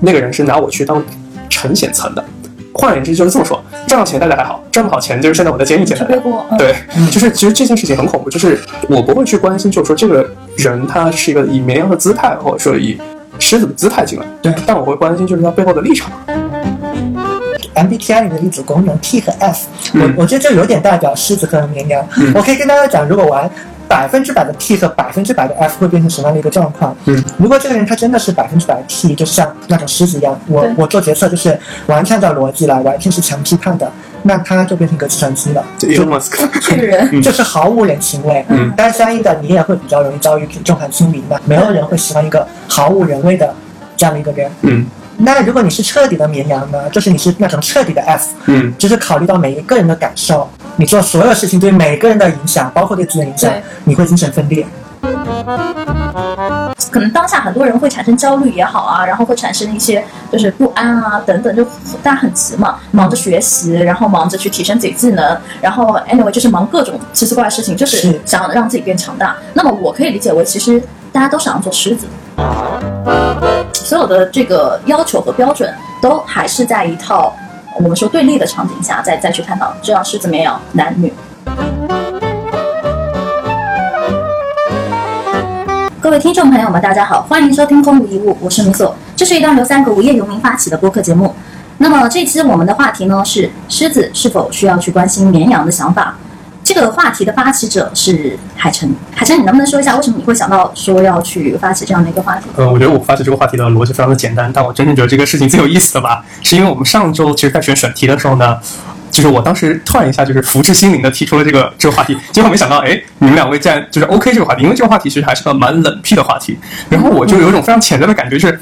那个人是拿我去当陈显层的。换言之，就是这么说，赚到钱大家还好，赚不好钱就是现在我在监狱进来的。对，就是其实这件事情很恐怖，就是我不会去关心，就是说这个人他是一个以绵羊的姿态，或者说以狮子的姿态进来。对，但我会关心就是他背后的立场。MBTI 里的一组功能 T 和 F，我我觉得这有点代表狮子和绵羊。我可以跟大家讲，如果玩百分之百的 T 和百分之百的 F 会变成什么样的一个状况？嗯，如果这个人他真的是百分之百 T，就像那种狮子一样，我我做决策就是完全按照逻辑来，完全是强批判的，那他就变成一个计算机了，就个人就是毫无人情味。嗯，但相应的你也会比较容易遭遇众叛亲离嘛，没有人会喜欢一个毫无人味的这样的一个人。嗯。那如果你是彻底的绵羊呢？就是你是那种彻底的 F，嗯，就是考虑到每一个人的感受，你做所有事情对每个人的影响，包括对自己的影响，你会精神分裂。可能当下很多人会产生焦虑也好啊，然后会产生一些就是不安啊等等，就大家很急嘛，忙着学习，然后忙着去提升自己技能，然后 anyway 就是忙各种奇奇怪怪事情，就是想让自己变强大。那么我可以理解为，其实大家都想要做狮子。所有的这个要求和标准，都还是在一套我们说对立的场景下，再再去探讨，这样是怎么样男女。各位听众朋友们，大家好，欢迎收听《空无一物》，我是米索。这是一档由三个无业游民发起的播客节目。那么这期我们的话题呢是：狮子是否需要去关心绵羊的想法？这个话题的发起者是海晨，海晨，你能不能说一下为什么你会想到说要去发起这样的一个话题？呃，我觉得我发起这个话题的逻辑非常的简单，但我真正觉得这个事情最有意思的吧，是因为我们上周其实在选选题的时候呢，就是我当时突然一下就是福至心灵的提出了这个这个话题，结果没想到，哎，你们两位竟然就是 OK 这个话题，因为这个话题其实还是个蛮冷僻的话题，然后我就有一种非常潜在的感觉，就是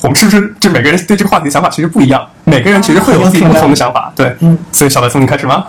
我们是不是就每个人对这个话题的想法其实不一样，每个人其实会有自己不同的想法，对，嗯，所以小白从你开始吗？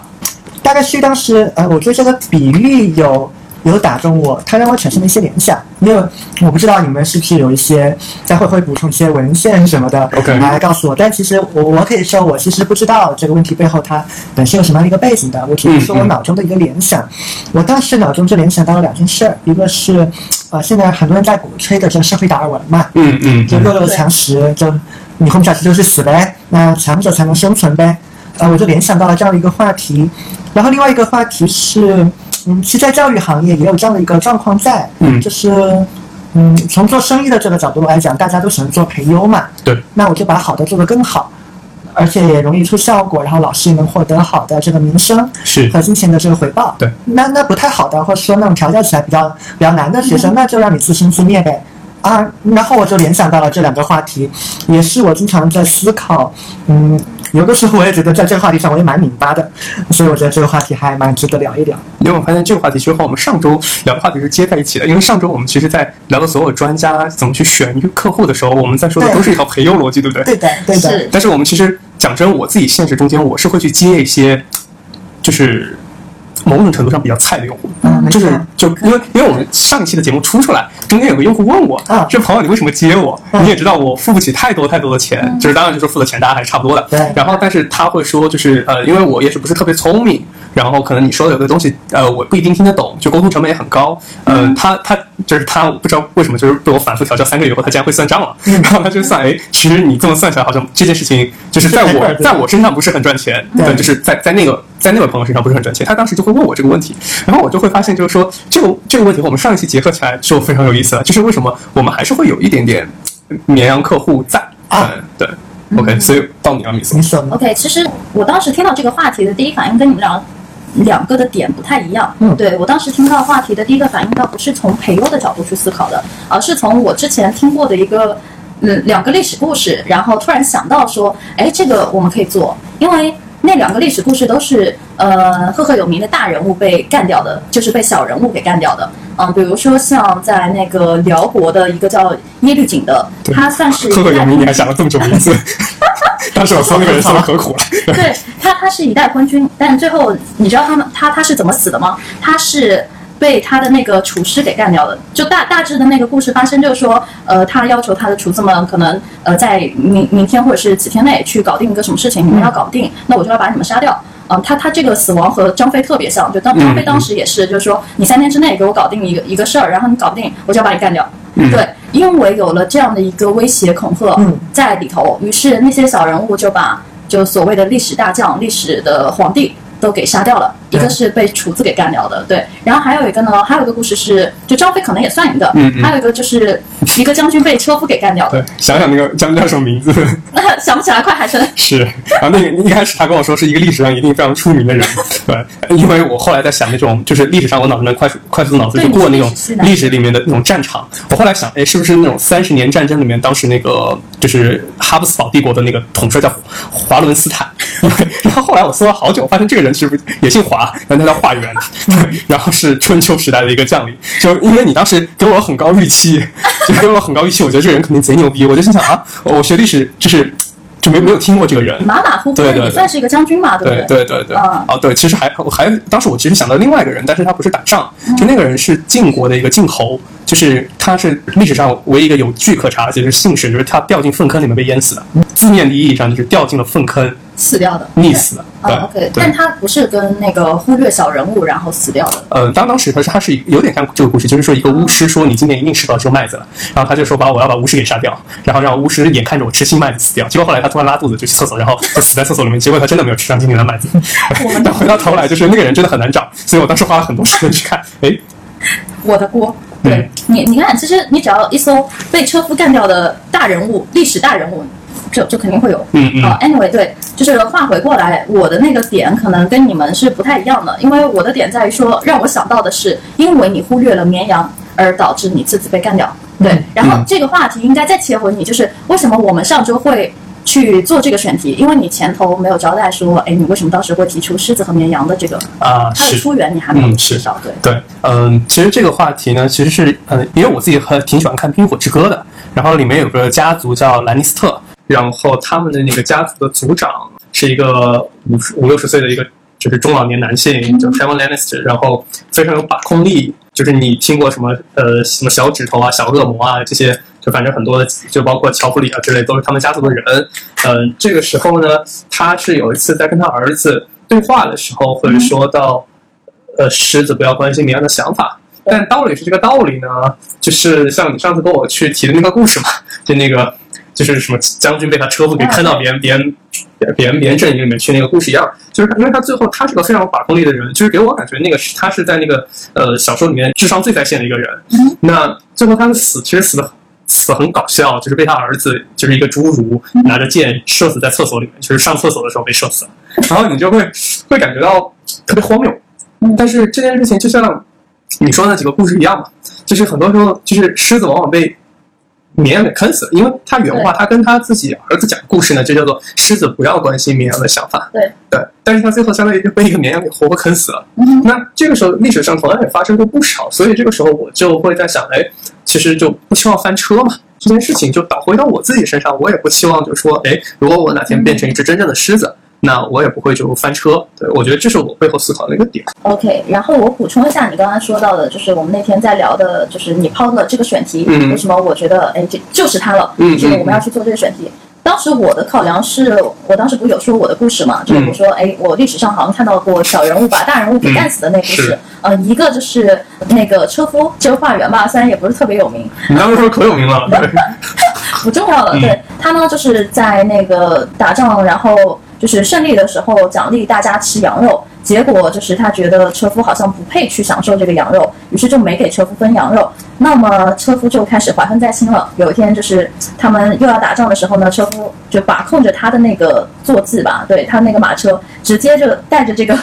大概是当时，呃，我觉得这个比喻有有打中我，它让我产生了一些联想。因为我不知道你们是不是有一些在会会补充一些文献什么的，OK，来告诉我。但其实我我可以说，我其实不知道这个问题背后它本身有什么样的一个背景的。我只是说我脑中的一个联想。我当时脑中就联想到了两件事儿，一个是，呃，现在很多人在鼓吹的这个社会达尔文嘛，嗯嗯，就弱肉强食，就你混不下去就是死呗，那强者才能生存呗。呃，我就联想到了这样的一个话题，然后另外一个话题是，嗯，其实，在教育行业也有这样的一个状况在，嗯，就是，嗯，从做生意的这个角度来讲，大家都喜欢做培优嘛，对，那我就把好的做得更好，而且也容易出效果，然后老师也能获得好的这个名声是和金钱的这个回报，对，那那不太好的，或者说那种调教起来比较比较难的学生，那就让你自生自灭呗。啊，然后我就联想到了这两个话题，也是我经常在思考。嗯，有的时候我也觉得在这个话题上我也蛮拧巴的，所以我觉得这个话题还蛮值得聊一聊。因为我发现这个话题其实和我们上周聊的话题是接在一起的。因为上周我们其实，在聊到所有专家怎么去选客户的时候，我们在说的都是一套培优逻辑，对不对？对的，对的。但是我们其实讲真，我自己现实中间我是会去接一些，就是。某种程度上比较菜的用户，就是就因为因为我们上一期的节目出出来，中间有个用户问我，这朋友你为什么接我？你也知道我付不起太多太多的钱，就是当然就是付的钱大家还是差不多的。对。然后但是他会说，就是呃，因为我也是不是特别聪明，然后可能你说的有的东西呃我不一定听得懂，就沟通成本也很高。嗯。他他就是他不知道为什么就是被我反复调教三个月以后，他竟然会算账了。然后他就算，哎，其实你这么算起来，好像这件事情就是在我在我身上不是很赚钱，对，就是在在那个。在那位朋友身上不是很赚钱，他当时就会问我这个问题，然后我就会发现，就是说这个这个问题和我们上一期结合起来就非常有意思了，就是为什么我们还是会有一点点绵羊客户在啊？对，OK，所以到你了，米斯。OK，其实我当时听到这个话题的第一反应跟你们两两个的点不太一样。嗯，对我当时听到话题的第一个反应倒不是从培优的角度去思考的，而是从我之前听过的一个嗯两个历史故事，然后突然想到说，哎，这个我们可以做，因为。那两个历史故事都是呃赫赫有名的大人物被干掉的，就是被小人物给干掉的。嗯，比如说像在那个辽国的一个叫耶律璟的，他算是赫赫有名，你还想了这么久名字？当时我说那个人说的可苦了。对他，他是一代昏君，但最后你知道他们他他是怎么死的吗？他是。被他的那个厨师给干掉了。就大大致的那个故事发生，就是说，呃，他要求他的厨子们可能，呃，在明明天或者是几天内去搞定一个什么事情，你们要搞定，那我就要把你们杀掉。嗯，他他这个死亡和张飞特别像，就当张飞当时也是，就是说，你三天之内给我搞定一个一个事儿，然后你搞不定，我就要把你干掉。对，因为有了这样的一个威胁恐吓嗯。在里头，于是那些小人物就把就所谓的历史大将、历史的皇帝都给杀掉了。一个是被厨子给干掉的，对。然后还有一个呢，还有一个故事是，就张飞可能也算一个，嗯嗯还有一个就是一个将军被车夫给干掉的对，，想想那个将军叫什么名字？想不起来，快海参。是，然后那个一开始他跟我说是一个历史上一定非常出名的人，对，因为我后来在想那种就是历史上我脑子能快速快速脑子对就过那种历史里面的那种战场，我后来想，哎，是不是那种三十年战争里面当时那个就是哈布斯堡帝国的那个统帅叫华伦斯坦，对，然后后来我搜了好久，我发现这个人是不是也姓华，然后他叫华元，对，然后是春秋时代的一个将领，就因为你当时给我很高预期，就给我很高预期，我觉得这个人肯定贼牛逼，我就心想啊，我学历史就是。就没没有听过这个人，马马虎虎也算是一个将军嘛，对不对？对对对，嗯。哦对，其实还我还当时我其实想到另外一个人，但是他不是打仗，嗯。就那个人是晋国的一个晋侯，就是他是历史上唯一一个有据可查的，就是姓氏，就是他掉进粪坑里面被淹死的，字面的意义上就是掉进了粪坑死掉的。溺死的，但。他不是跟那个忽略小人物然后死掉的。呃，当当时他是他是有点像这个故事，就是说一个巫师说你今年一定吃到收麦子了，然后他就说把我要把巫师给杀掉，然后让巫师眼看着我吃新麦子死掉，结果后来他突然拉肚子就去厕所，然后就死在厕所里面，结果他真的没有吃上今年的麦子。但回到头来就是那个人真的很难找，所以我当时花了很多时间去看，哎，我的锅。嗯对你，你看，其实你只要一搜被车夫干掉的大人物、历史大人物，就就肯定会有。嗯嗯啊、a n y w a y 对，就是话回过来，我的那个点可能跟你们是不太一样的，因为我的点在于说，让我想到的是，因为你忽略了绵羊，而导致你自己被干掉。对，然后嗯这个话题应该再切回你，就是为什么我们上周会去做这个选题？因为你前头没有交代说，哎，你为什么当时会提出狮子和绵羊的这个啊、它的是。出源，你还没有嗯是介绍。对，对，嗯，其实这个话题呢，其实是，呃，因为我自己很挺喜欢看《冰火之歌》的，然后里面有个家族叫兰尼斯特，然后他们的那个家族的族长是一个五十五六十岁的一个就是中老年男性，叫 Trevor Lannister，然后非常有把控力，就是你听过什么呃什么小指头啊、小恶魔啊这些，就反正很多的，就包括乔弗里啊之类，都是他们家族的人。嗯、这个时候呢，他是有一次在跟他儿子对话的时候，会说到。呃，狮子不要关心绵羊的想法。但道理是这个道理呢，就是像你上次跟我去提的那个故事嘛，就那个就是什么将军被他车夫给坑到别人别人别人别人阵营里面去那个故事一样，就是因为他最后他是个非常有把控力的人，就是给我感觉那个是他是在那个呃小说里面智商最在线的一个人。那最后他的死其实死的死很搞笑，就是被他儿子就是一个侏儒拿着剑射死在厕所里面，就是上厕所的时候被射死了，然后你就会会感觉到特别荒谬。但是这件事情就像你说的那几个故事一样嘛，就是很多时候就是狮子往往被绵羊给坑死了，因为他原话他跟他自己儿子讲故事呢，就叫做狮子不要关心绵羊的想法。对对，但是他最后相当于就被一个绵羊给活活坑死了。嗯那这个时候历史上同样也发生过不少，所以这个时候我就会在想，哎，其实就不希望翻车嘛。这件事情就倒回到我自己身上，我也不希望就是说，哎，如果我哪天变成一只真正的狮子，那我也不会就翻车。对我觉得这是我背后思考的一个点。OK，然后我补充一下你刚刚说到的，就是我们那天在聊的，就是你抛的这个选题，嗯为什么我觉得哎这就是它了，嗯就是我们要去做这个选题。当时我的考量是，我当时不是有说我的故事嘛，就是我说，哎，我历史上好像看到过小人物把大人物给干死的那故事嗯，呃，一个就是那个车夫周化缘吧，虽然也不是特别有名，你当时说可有名了，对，不重要了。嗯对他呢，就是在那个打仗，然后就是胜利的时候奖励大家吃羊肉，结果就是他觉得车夫好像不配去享受这个羊肉，于是就没给车夫分羊肉。那么车夫就开始怀恨在心了。有一天就是他们又要打仗的时候呢，车夫就把控着他的那个坐骑吧，对他那个马车，直接就带着这个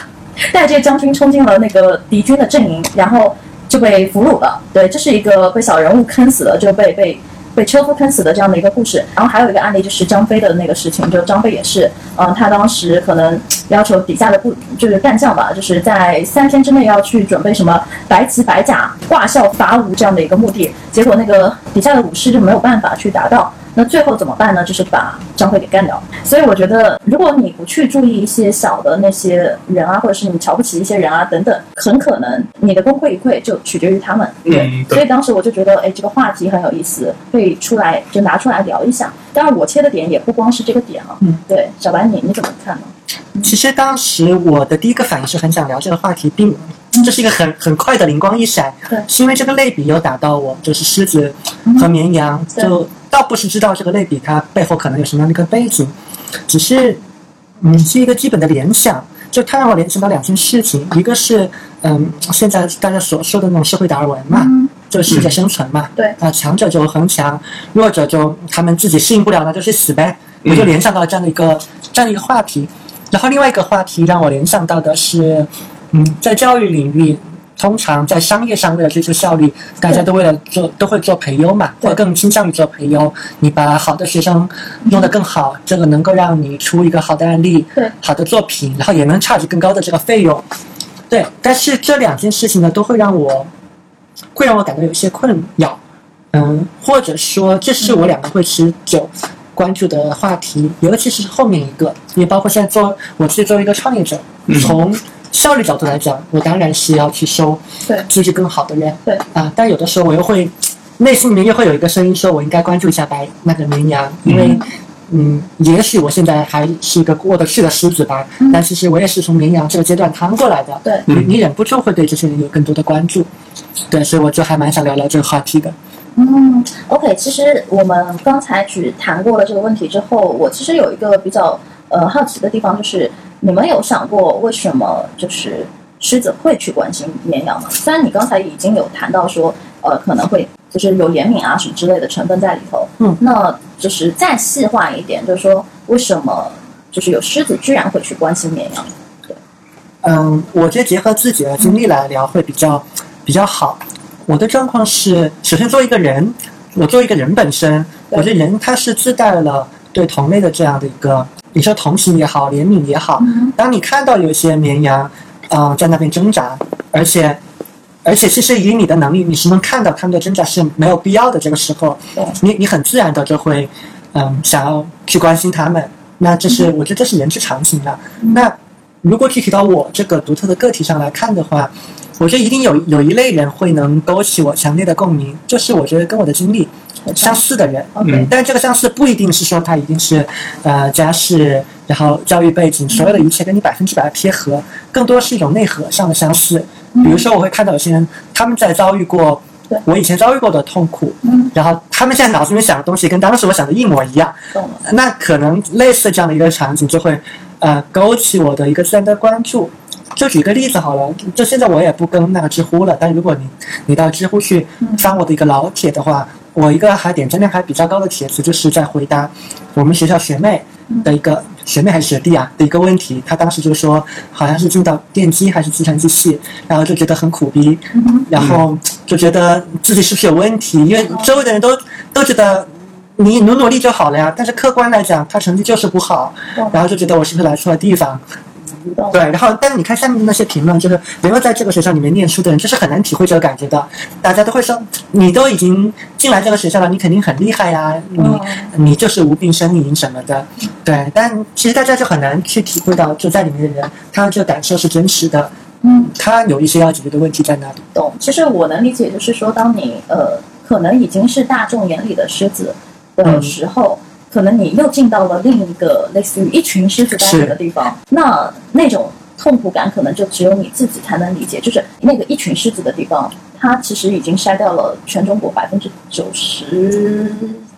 带这个将军冲进了那个敌军的阵营，然后就被俘虏了。对，这是一个被小人物坑死了，就被被被车夫喷死的这样的一个故事。然后还有一个案例就是张飞的那个事情，就张飞也是，嗯、他当时可能要求底下的部就是干将吧，就是在三天之内要去准备什么白旗白甲、挂孝伐吴这样的一个目的，结果那个底下的武士就没有办法去达到。那最后怎么办呢？就是把张辉给干掉。所以我觉得，如果你不去注意一些小的那些人啊，或者是你瞧不起一些人啊等等，很可能你的功亏一篑就取决于他们。对，嗯对所以当时我就觉得，哎，这个话题很有意思，可以出来就拿出来聊一下。当然，我切的点也不光是这个点啊。嗯，对，小白你你怎么看呢？其实当时我的第一个反应是很想聊这个话题，并这是一个很很快的灵光一闪，对是因为这个类比有打到我，就是狮子和绵羊，就倒不是知道这个类比它背后可能有什么样的一个背景，只是嗯是一个基本的联想，就它让我联想到两件事情，一个是嗯现在大家所说的那种社会达尔文嘛，嗯就是适者生存嘛，对啊，强者就恒强，弱者就他们自己适应不了，那就去死呗。我就联想到了这样的一个这样的一个话题。然后另外一个话题让我联想到的是，嗯，在教育领域，通常在商业上为了追求效率，大家都为了做都会做培优嘛，或者更倾向于做培优。你把好的学生弄得更好，这个能够让你出一个好的案例，对好的作品，然后也能 charge 更高的这个费用。对，但是这两件事情呢，都会让我会让我感到有一些困扰，嗯，或者说这是我两个会持久关注的话题，尤其是后面一个，也包括现在做我自己作为一个创业者，嗯从效率角度来讲，我当然是要去收对资质更好的人，对啊，但有的时候我又会内心里面又会有一个声音说，我应该关注一下白那个绵羊，因为。嗯，也许我现在还是一个过得去的狮子吧，嗯但其实我也是从绵羊这个阶段趟过来的。对你你忍不住会对这些人有更多的关注，对，所以我就还蛮想聊聊这个话题的。嗯，OK，其实我们刚才只谈过了这个问题之后，我其实有一个比较呃好奇的地方，就是你们有想过为什么就是狮子会去关心绵羊吗？虽然你刚才已经有谈到说，呃，可能会就是有怜悯啊什么之类的成分在里头，嗯，那就是再细化一点，就是说为什么就是有狮子居然会去关心绵羊？对嗯，我觉得结合自己的经历来聊会比较比较好。我的状况是，首先作为一个人，我作为一个人本身，我觉得人他是自带了对同类的这样的一个，你说同情也好，怜悯也好。嗯当你看到有一些绵羊，啊、在那边挣扎，而且而且其实以你的能力，你是能看到他们的挣扎是没有必要的。这个时候，你你很自然的就会，嗯，想要去关心他们。那这是我觉得这是人之常情了。那如果具体到我这个独特的个体上来看的话，我觉得一定有有一类人会能勾起我强烈的共鸣，就是我觉得跟我的经历相似的人。，OK，、嗯但这个相似不一定是说他一定是，呃，家世，然后教育背景，所有的一切跟你百分之百的贴合，更多是一种内核上的相似。比如说，我会看到有些人他们在遭遇过我以前遭遇过的痛苦，嗯，然后他们现在脑子里面想的东西跟当时我想的一模一样，懂了，那可能类似这样的一个场景就会，呃，勾起我的一个自然的关注。就举个例子好了，就现在我也不跟那个知乎了，但如果你你到知乎去翻我的一个老帖的话，我一个还点赞量还比较高的帖子，就是在回答我们学校学妹的一个学妹还是学弟啊的一个问题。他当时就说，好像是进到电机还是计算机系，然后就觉得很苦逼，然后就觉得自己是不是有问题，因为周围的人都都觉得。你努努力就好了呀，但是客观来讲，他成绩就是不好，然后就觉得我是不是来错了地方？懂对，然后但是你看下面的那些评论，就是没有在这个学校里面念书的人，就是很难体会这个感觉的。大家都会说，你都已经进来这个学校了，你肯定很厉害呀，你、嗯你就是无病呻吟什么的。对，但其实大家就很难去体会到，就在里面的人，他这个感受是真实的，嗯。他有一些要解决的问题在那里。懂。其实我能理解，就是说，当你呃，可能已经是大众眼里的狮子的嗯时候，可能你又进到了另一个类似于一群狮子待着的地方，那那种痛苦感，可能就只有你自己才能理解。就是那个一群狮子的地方，它其实已经筛掉了全中国百分之九十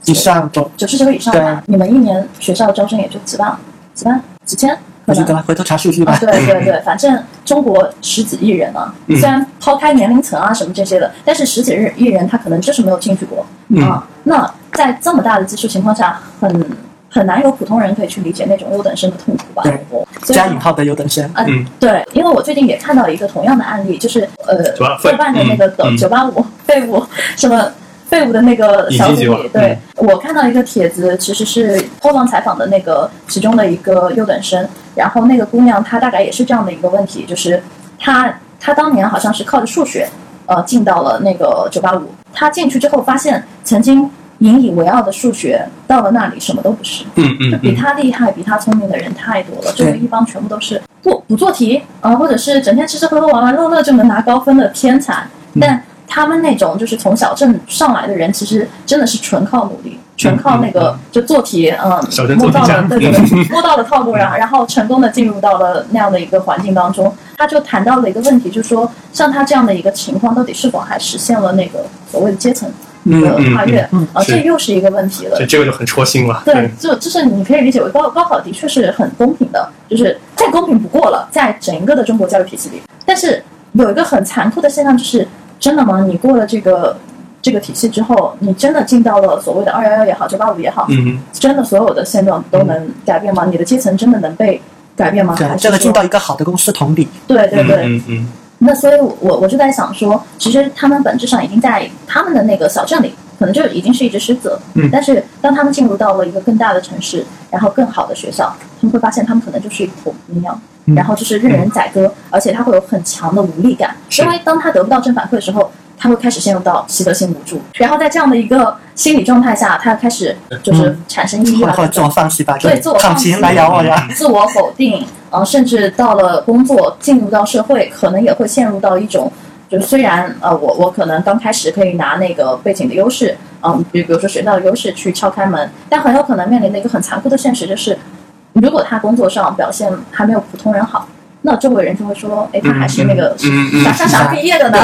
以上都九十九以上吧。你们一年学校招生也就几万、几万、几千，可能回头查数据吧。啊，对对对，反正中国十几亿人啊，嗯虽然抛开年龄层啊什么这些的，但是十几亿人他可能就是没有进去过、嗯啊。那在这么大的基数情况下，很很难有普通人可以去理解那种优等生的痛苦吧？对加引号的优等生，啊，嗯。对，因为我最近也看到一个同样的案例，就是呃，985豆瓣的那个嗯。嗯。九八五废物什么废物的那个小组里，对、我看到一个帖子，其实是偷望采访的那个其中的一个优等生，然后那个姑娘她大概也是这样的一个问题，就是她她当年好像是靠着数学呃进到了那个九八五，她进去之后发现曾经引以为傲的数学到了那里什么都不是。嗯嗯就比他厉害、比他聪明的人太多了，周围一帮全部都是不不做题啊，或者是整天吃吃喝喝、玩玩乐乐就能拿高分的天才。嗯但他们那种就是从小镇上来的人，其实真的是纯靠努力，纯靠那个就做题，嗯，摸到了对对对，摸到了套路，然后然后成功的进入到了那样的一个环境当中。他就谈到了一个问题，就是说像他这样的一个情况，到底是否还实现了那个所谓的阶层的跨越？嗯嗯啊，这又是一个问题了这。这个就很戳心了。对，就就是你可以理解为高高考的确是很公平的，就是再公平不过了，在整个的中国教育体系里。但是有一个很残酷的现象，就是真的吗？你过了这个这个体系之后，你真的进到了所谓的二幺幺也好，九八五也好，嗯，真的所有的现状都能改变吗？你的阶层真的能被改变吗？还对，是这个进到一个好的公司同理，对对对，嗯嗯那所以我，我就在想说，其实他们本质上已经在他们的那个小镇里，可能就已经是一只狮子了。嗯但是当他们进入到了一个更大的城市，然后更好的学校，他们会发现他们可能就是一头羚羊，嗯然后就是任人宰割，而且他会有很强的无力感，是因为当他得不到正反馈的时候。他会开始陷入到习得性无助，然后在这样的一个心理状态下，他开始就是产生抑郁啊，或者自我放弃吧，就对自我躺放弃平来咬我呀。自我否定，呃，甚至到了工作，进入到社会，可能也会陷入到一种，就是虽然呃，我我可能刚开始可以拿那个背景的优势，嗯、比比如说学校的优势去敲开门，但很有可能面临的一个很残酷的现实就是，如果他工作上表现还没有普通人好。那周围人就会说，哎，他还是那个啥啥啥毕业的呢？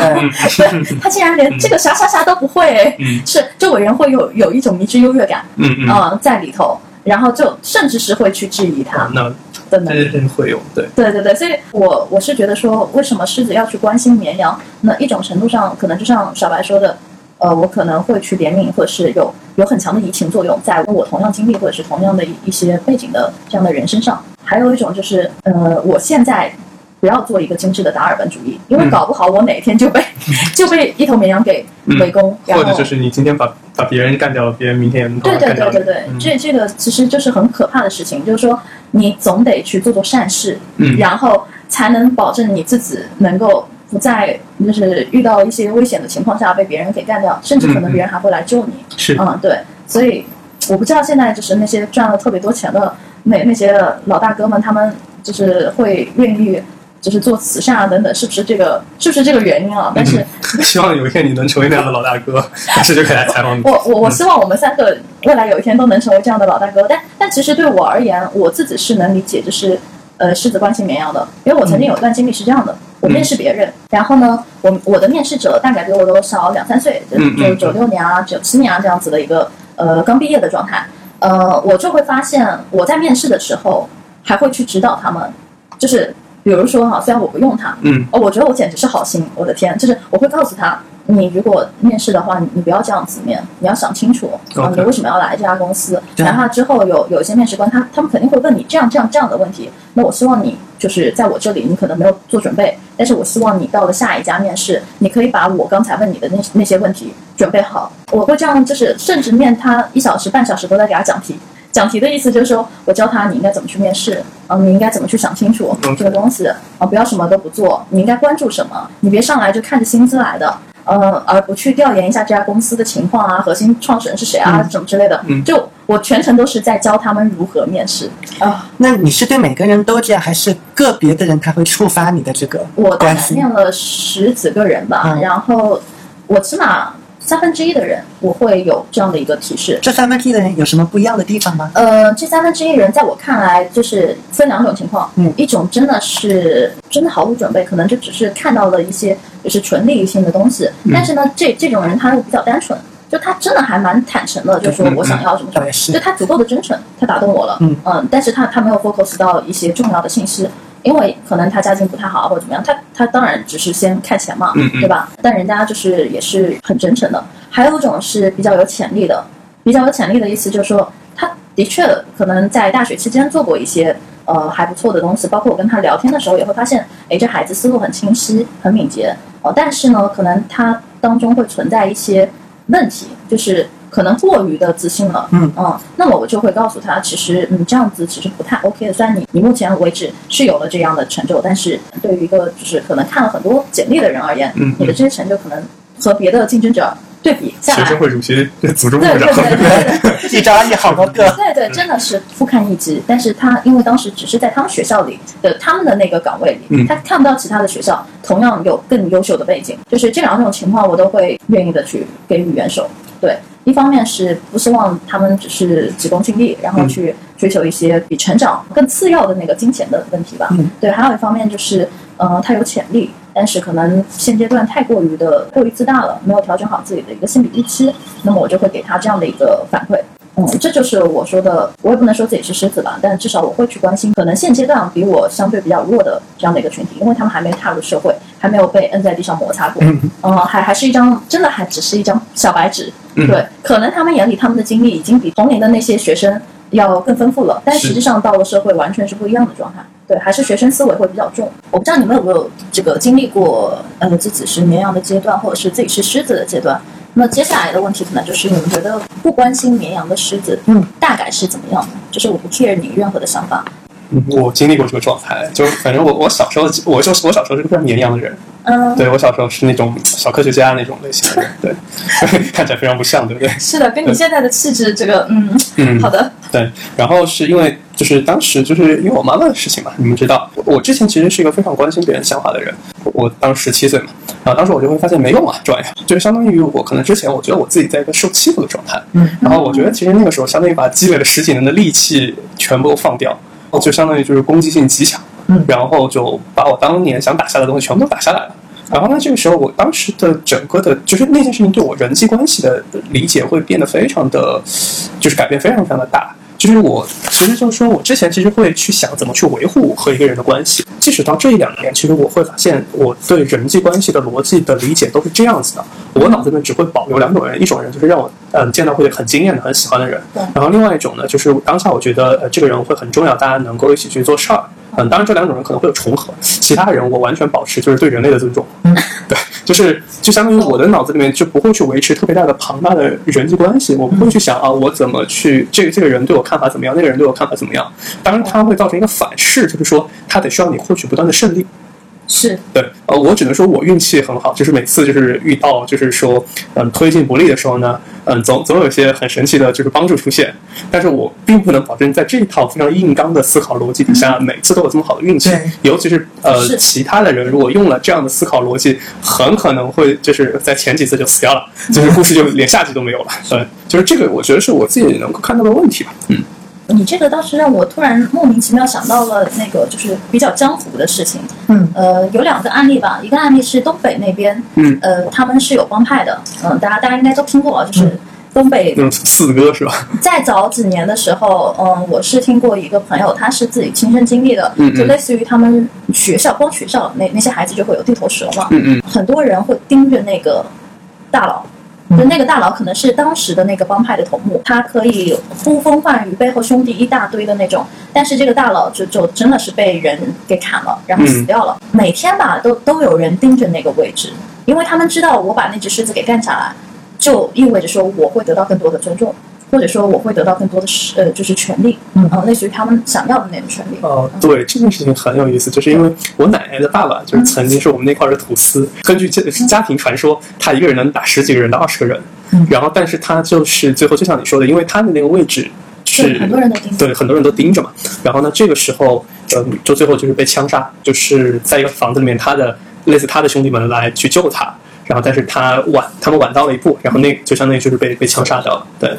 对，他竟然连这个啥啥啥都不会，嗯是周围人会有有一种迷之优越感，嗯嗯，呃，在里头，然后就甚至是会去质疑他啊那的会有对。对对对，所以我我是觉得说，为什么狮子要去关心绵羊？那一种程度上，可能就像小白说的，呃，我可能会去怜悯，或者是有有很强的移情作用，在跟我同样经历或者是同样的一一些背景的这样的人身上。还有一种就是，呃，我现在不要做一个精致的达尔文主义，因为嗯搞不好我哪天就被、就被一头绵羊给围攻，或者就是你今天把把别人干掉了，别人明天也能对对。对对对，嗯这这个其实就是很可怕的事情，就是说你总得去做做善事，嗯然后才能保证你自己能够不在就是遇到一些危险的情况下被别人给干掉，甚至可能别人还会来救你。是嗯，对，所以我不知道现在就是那些赚了特别多钱的那那些老大哥们，他们就是会愿意。就是做慈善啊等等，是不是这个是不是这个原因啊？但是希望有一天你能成为那样的老大哥，但是就可以来采访你。我我我希望我们三个未来有一天都能成为这样的老大哥。但但其实对我而言，我自己是能理解，就是呃狮子关心绵羊的，因为我曾经有一段经历是这样的。我面试别人，然后呢，我我的面试者大概比我都小两三岁，就九六年啊、九七年啊这样子的一个呃刚毕业的状态。呃，我就会发现我在面试的时候还会去指导他们，就是比如说哈，虽然我不用它，嗯哦，我觉得我简直是好心，我的天，就是我会告诉他，你如果面试的话，你你不要这样子面，你要想清楚，啊，你为什么要来这家公司？对哪怕之后有有一些面试官，他他们肯定会问你这样这样这样的问题，那我希望你就是在我这里，你可能没有做准备，但是我希望你到了下一家面试，你可以把我刚才问你的那那些问题准备好，我会这样，就是甚至面他一小时半小时都在给他讲题。讲题的意思就是说，我教他你应该怎么去面试，啊，你应该怎么去想清楚这个东西，啊，不要什么都不做，你应该关注什么，你别上来就看着薪资来的，呃，而不去调研一下这家公司的情况啊，核心创始人是谁啊，嗯什么之类的。嗯就我全程都是在教他们如何面试啊。那你是对每个人都这样，还是个别的人他会触发你的这个我大？概面了十几个人吧，嗯然后我起码三分之一的人我会有这样的一个提示。这三分之一的人有什么不一样的地方吗？呃，这三分之一人在我看来就是分两种情况，嗯一种真的是真的毫无准备，可能就只是看到了一些就是纯利益性的东西，嗯但是呢，这这种人他又比较单纯，就他真的还蛮坦诚的，就说嗯我想要什么什么就他足够的真诚，他打动我了，嗯但是他他没有 focus 到一些重要的信息。因为可能他家境不太好或者怎么样，他他当然只是先看钱嘛，对吧？但人家就是也是很真诚的。还有一种是比较有潜力的，比较有潜力的意思就是说，他的确可能在大学期间做过一些呃还不错的东西，包括我跟他聊天的时候也会发现，哎，这孩子思路很清晰，很敏捷哦、但是呢，可能他当中会存在一些问题，就是可能过于的自信了，嗯嗯那么我就会告诉他，其实嗯这样子其实不太 OK 的。虽然你你目前为止是有了这样的成就，但是对于一个就是可能看了很多简历的人而言，嗯你的这些成就可能和别的竞争者对比下来学生，会主席、组织部长，对对对对对对。一招一好多个，对对，真的是不堪一击。但是他因为当时只是在他们学校里的他们的那个岗位里，嗯他看不到其他的学校同样有更优秀的背景。就是这两种情况，我都会愿意的去给予援手。对，一方面是不希望他们只是急功近利，然后去追求一些比成长更次要的那个金钱的问题吧。嗯对，还有一方面就是，呃，他有潜力，但是可能现阶段太过于的过于自大了，没有调整好自己的一个心理预期，那么我就会给他这样的一个反馈。嗯，这就是我说的，我也不能说自己是狮子吧，但至少我会去关心可能现阶段比我相对比较弱的这样的一个群体，因为他们还没踏入社会，还没有被摁在地上摩擦过，嗯嗯，还还是一张真的还只是一张小白纸，嗯对，可能他们眼里他们的经历已经比同龄的那些学生要更丰富了，但实际上到了社会完全是不一样的状态。对，还是学生思维会比较重。我不知道你们有没有这个经历过，呃，自己是绵羊的阶段，或者是自己是狮子的阶段。那接下来的问题可能就是，你们觉得不关心绵羊的狮子，嗯，大概是怎么样的？就是我不 care 你任何的想法，嗯，我经历过这个状态，就反正我我小时候，我就是我小时候是个非常绵羊的人，嗯，对我小时候是那种小科学家那种类型的人，对，看起来非常不像，对不对？是的，跟你现在的气质，这个，嗯，嗯，好的，对，然后是因为就是当时就是因为我妈妈的事情嘛，你们知道，我之前其实是一个非常关心别人想法的人，我当时十七岁嘛，然后当时我就会发现没用啊，这玩意儿，就是相当于我可能之前我觉得我自己在一个受欺负的状态，嗯，然后我觉得其实那个时候相当于把积累了十几年的力气全部放掉，就相当于就是攻击性极强，嗯然后就把我当年想打下的东西全部都打下来了。然后呢，这个时候我当时的整个的，就是那件事情对我人际关系的理解会变得非常的，就是改变非常非常的大。就是我其实就是说我之前其实会去想怎么去维护和一个人的关系，即使到这一两年，其实我会发现我对人际关系的逻辑的理解都是这样子的。我脑子里面只会保留两种人，一种人就是让我嗯见到会很惊艳的、很喜欢的人，然后另外一种呢，就是当下我觉得呃这个人会很重要，大家能够一起去做事儿。嗯，当然这两种人可能会有重合，其他人我完全保持就是对人类的尊重。嗯，对，就是就相当于我的脑子里面就不会去维持特别大的庞大的人际关系，我不会去想啊，我怎么去这个这个人对我看法怎么样，那个人对我看法怎么样。当然，它会造成一个反噬，就是说他得需要你获取不断的胜利。是，对，呃，我只能说我运气很好，就是每次就是遇到就是说嗯推进不利的时候呢，嗯总总有一些很神奇的就是帮助出现，但是我并不能保证在这一套非常硬刚的思考逻辑底下，每次都有这么好的运气，尤其是呃是其他的人如果用了这样的思考逻辑，很可能会就是在前几次就死掉了，就是故事就连下集都没有了。对，就是这个，我觉得是我自己能够看到的问题吧。嗯你这个倒是让我突然莫名其妙想到了那个就是比较江湖的事情。嗯呃，有两个案例吧，一个案例是东北那边，嗯，呃，他们是有帮派的，嗯、大家大家应该都听过，就是嗯东北那种四哥是吧？在早几年的时候，嗯，我是听过一个朋友，他是自己亲身经历的，嗯嗯就类似于他们学校，光学校那那些孩子就会有地头蛇嘛，嗯嗯很多人会盯着那个大佬。嗯就那个大佬可能是当时的那个帮派的头目，他可以呼风唤雨，背后兄弟一大堆的那种。但是这个大佬就就真的是被人给砍了，然后死掉了。每天吧，都都有人盯着那个位置，因为他们知道我把那只狮子给干下来，就意味着说我会得到更多的尊重，或者说我会得到更多的是呃就是权利，嗯。呃类似于他们想要的那种权利。哦，对，这件事情很有意思，就是因为我奶奶的爸爸就是曾经是我们那块儿的土司，根据家家庭传说，他一个人能打十几个人到二十个人，嗯。然后但是他就是最后就像你说的，因为他的那个位置是，很多人都盯着。对，很多人都盯着嘛。然后呢，这个时候，嗯，就最后就是被枪杀，就是在一个房子里面，他的类似他的兄弟们来去救他，然后但是他晚，他们晚到了一步，然后那就相当于就是被被枪杀掉了。对，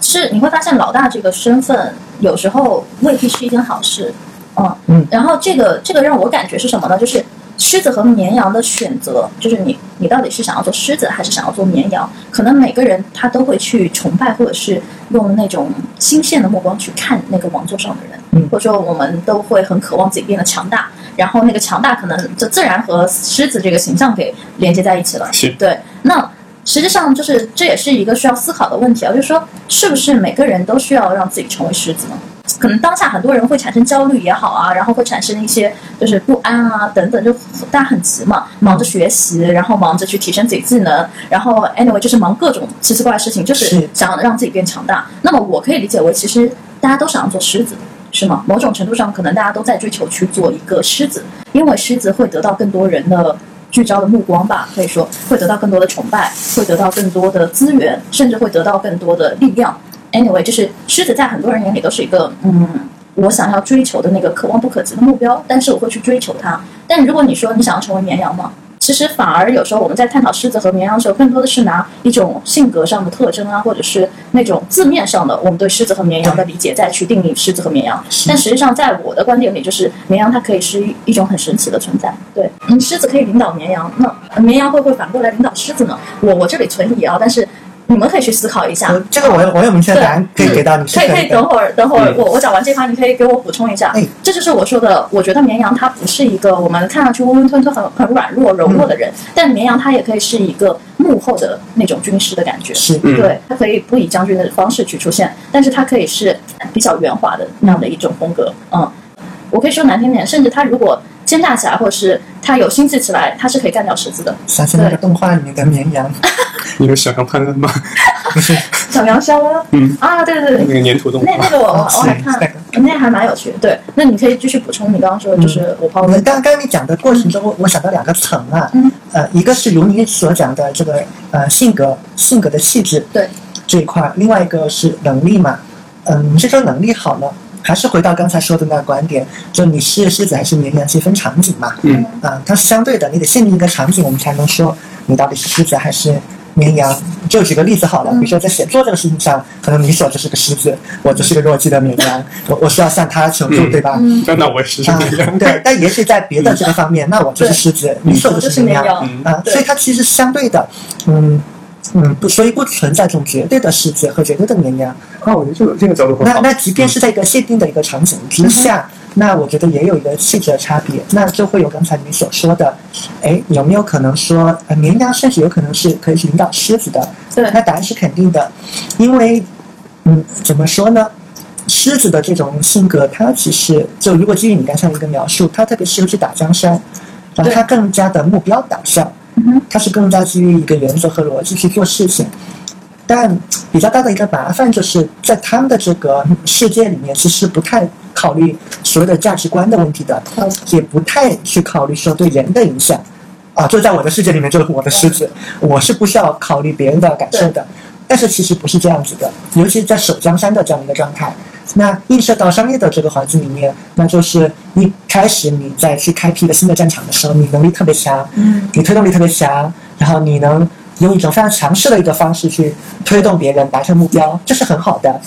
是你会发现老大这个身份有时候未必是一件好事，嗯嗯然后这个这个让我感觉是什么呢？就是狮子和绵羊的选择，就是你你到底是想要做狮子还是想要做绵羊？可能每个人他都会去崇拜或者是用那种新鲜的目光去看那个王座上的人，嗯或者说我们都会很渴望自己变得强大，然后那个强大可能就自然和狮子这个形象给连接在一起了。是对，那实际上就是这也是一个需要思考的问题啊，就是说是不是每个人都需要让自己成为狮子呢？可能当下很多人会产生焦虑也好啊，然后会产生一些就是不安啊等等，就大家很急嘛，忙着学习，然后忙着去提升自己技能，然后 anyway 就是忙各种奇奇怪怪的事情，就是是想让自己变强大。那么我可以理解为，其实大家都想要做狮子，是吗？某种程度上，可能大家都在追求去做一个狮子，因为狮子会得到更多人的聚焦的目光吧，可以说会得到更多的崇拜，会得到更多的资源，甚至会得到更多的力量。Anyway，就是狮子在很多人眼里都是一个嗯，我想要追求的那个可望不可及的目标，但是我会去追求它。但如果你说你想要成为绵羊吗？其实反而有时候我们在探讨狮子和绵羊的时候，更多的是拿一种性格上的特征啊，或者是那种字面上的我们对狮子和绵羊的理解，再去定义狮子和绵羊。但实际上，在我的观点里，就是绵羊它可以是一一种很神奇的存在。对，嗯，狮子可以领导绵羊，那呃绵羊会不会反过来领导狮子呢？我我这里存疑啊，但是你们可以去思考一下。我这个我有我有明确的答案可以给到你，是可以可以，等会儿等会儿嗯我我讲完这趴，你可以给我补充一下哎。这就是我说的，我觉得绵羊它不是一个我们看上去温温吞吞、很很软弱、柔弱的人，但绵羊它也可以是一个幕后的那种军师的感觉。是嗯对，它可以不以将军的方式去出现，但是它可以是比较圆滑的那样的一种风格。嗯，我可以说难听点，甚至他如果奸诈起来，或者是他有心计起来，他是可以干掉狮子的。想起那个动画里面的绵羊，你有想象潘恩吗？不是小羊肖恩，嗯。啊，对对对。那个粘土动画那那，个我我还看那个，还蛮有趣的。对，那你可以继续补充你刚刚说的，就是我抛的，我们刚刚你讲的过程中，我我想到两个层啊，嗯。呃，一个是如你所讲的这个呃性格性格的气质对，这一块儿，另外一个是能力嘛，嗯，是说能力好呢，还是回到刚才说的那个观点，就你是狮子还是绵羊，其实分场景嘛，嗯。啊，它是相对的，你得限定一个场景，我们才能说你到底是狮子还是绵羊。就举个例子好了，比如说在写作这个事情上，可能你所就是个狮子，我就是个弱鸡的绵羊，我我需要向他求助，嗯对吧？嗯，那那我也是这啊，。对，但也许在别的这个方面，那我就是狮子，你所我就是就是绵羊，啊，对所以它其实相对的，嗯嗯，不，所以不存在这种绝对的狮子和绝对的绵羊。啊，我觉得这个这个角度很好。那那即便是在一个限定的一个场景之下，那我觉得也有一个气质的差别，那就会有刚才你所说的，哎，有没有可能说，呃，绵羊甚至有可能是可以去领导狮子的？对那答案是肯定的，因为，嗯，怎么说呢？狮子的这种性格，它其实就如果基于你刚才的一个描述，它特别适合去打江山，然后它更加的目标导向，它是更加基于一个原则和逻辑去做事情。但比较大的一个麻烦就是在他们的这个世界里面，其实不太考虑所谓的价值观的问题的，也不太去考虑说对人的影响。啊，就在我的世界里面，就是我的狮子，我是不需要考虑别人的感受的。但是其实不是这样子的，尤其是在守江山的这样一个状态。那映射到商业的这个环境里面，那就是一开始你在去开辟一个新的战场的时候，你能力特别强，嗯，你推动力特别强，然后你能用一种非常强势的一个方式去推动别人达成目标，这是很好的。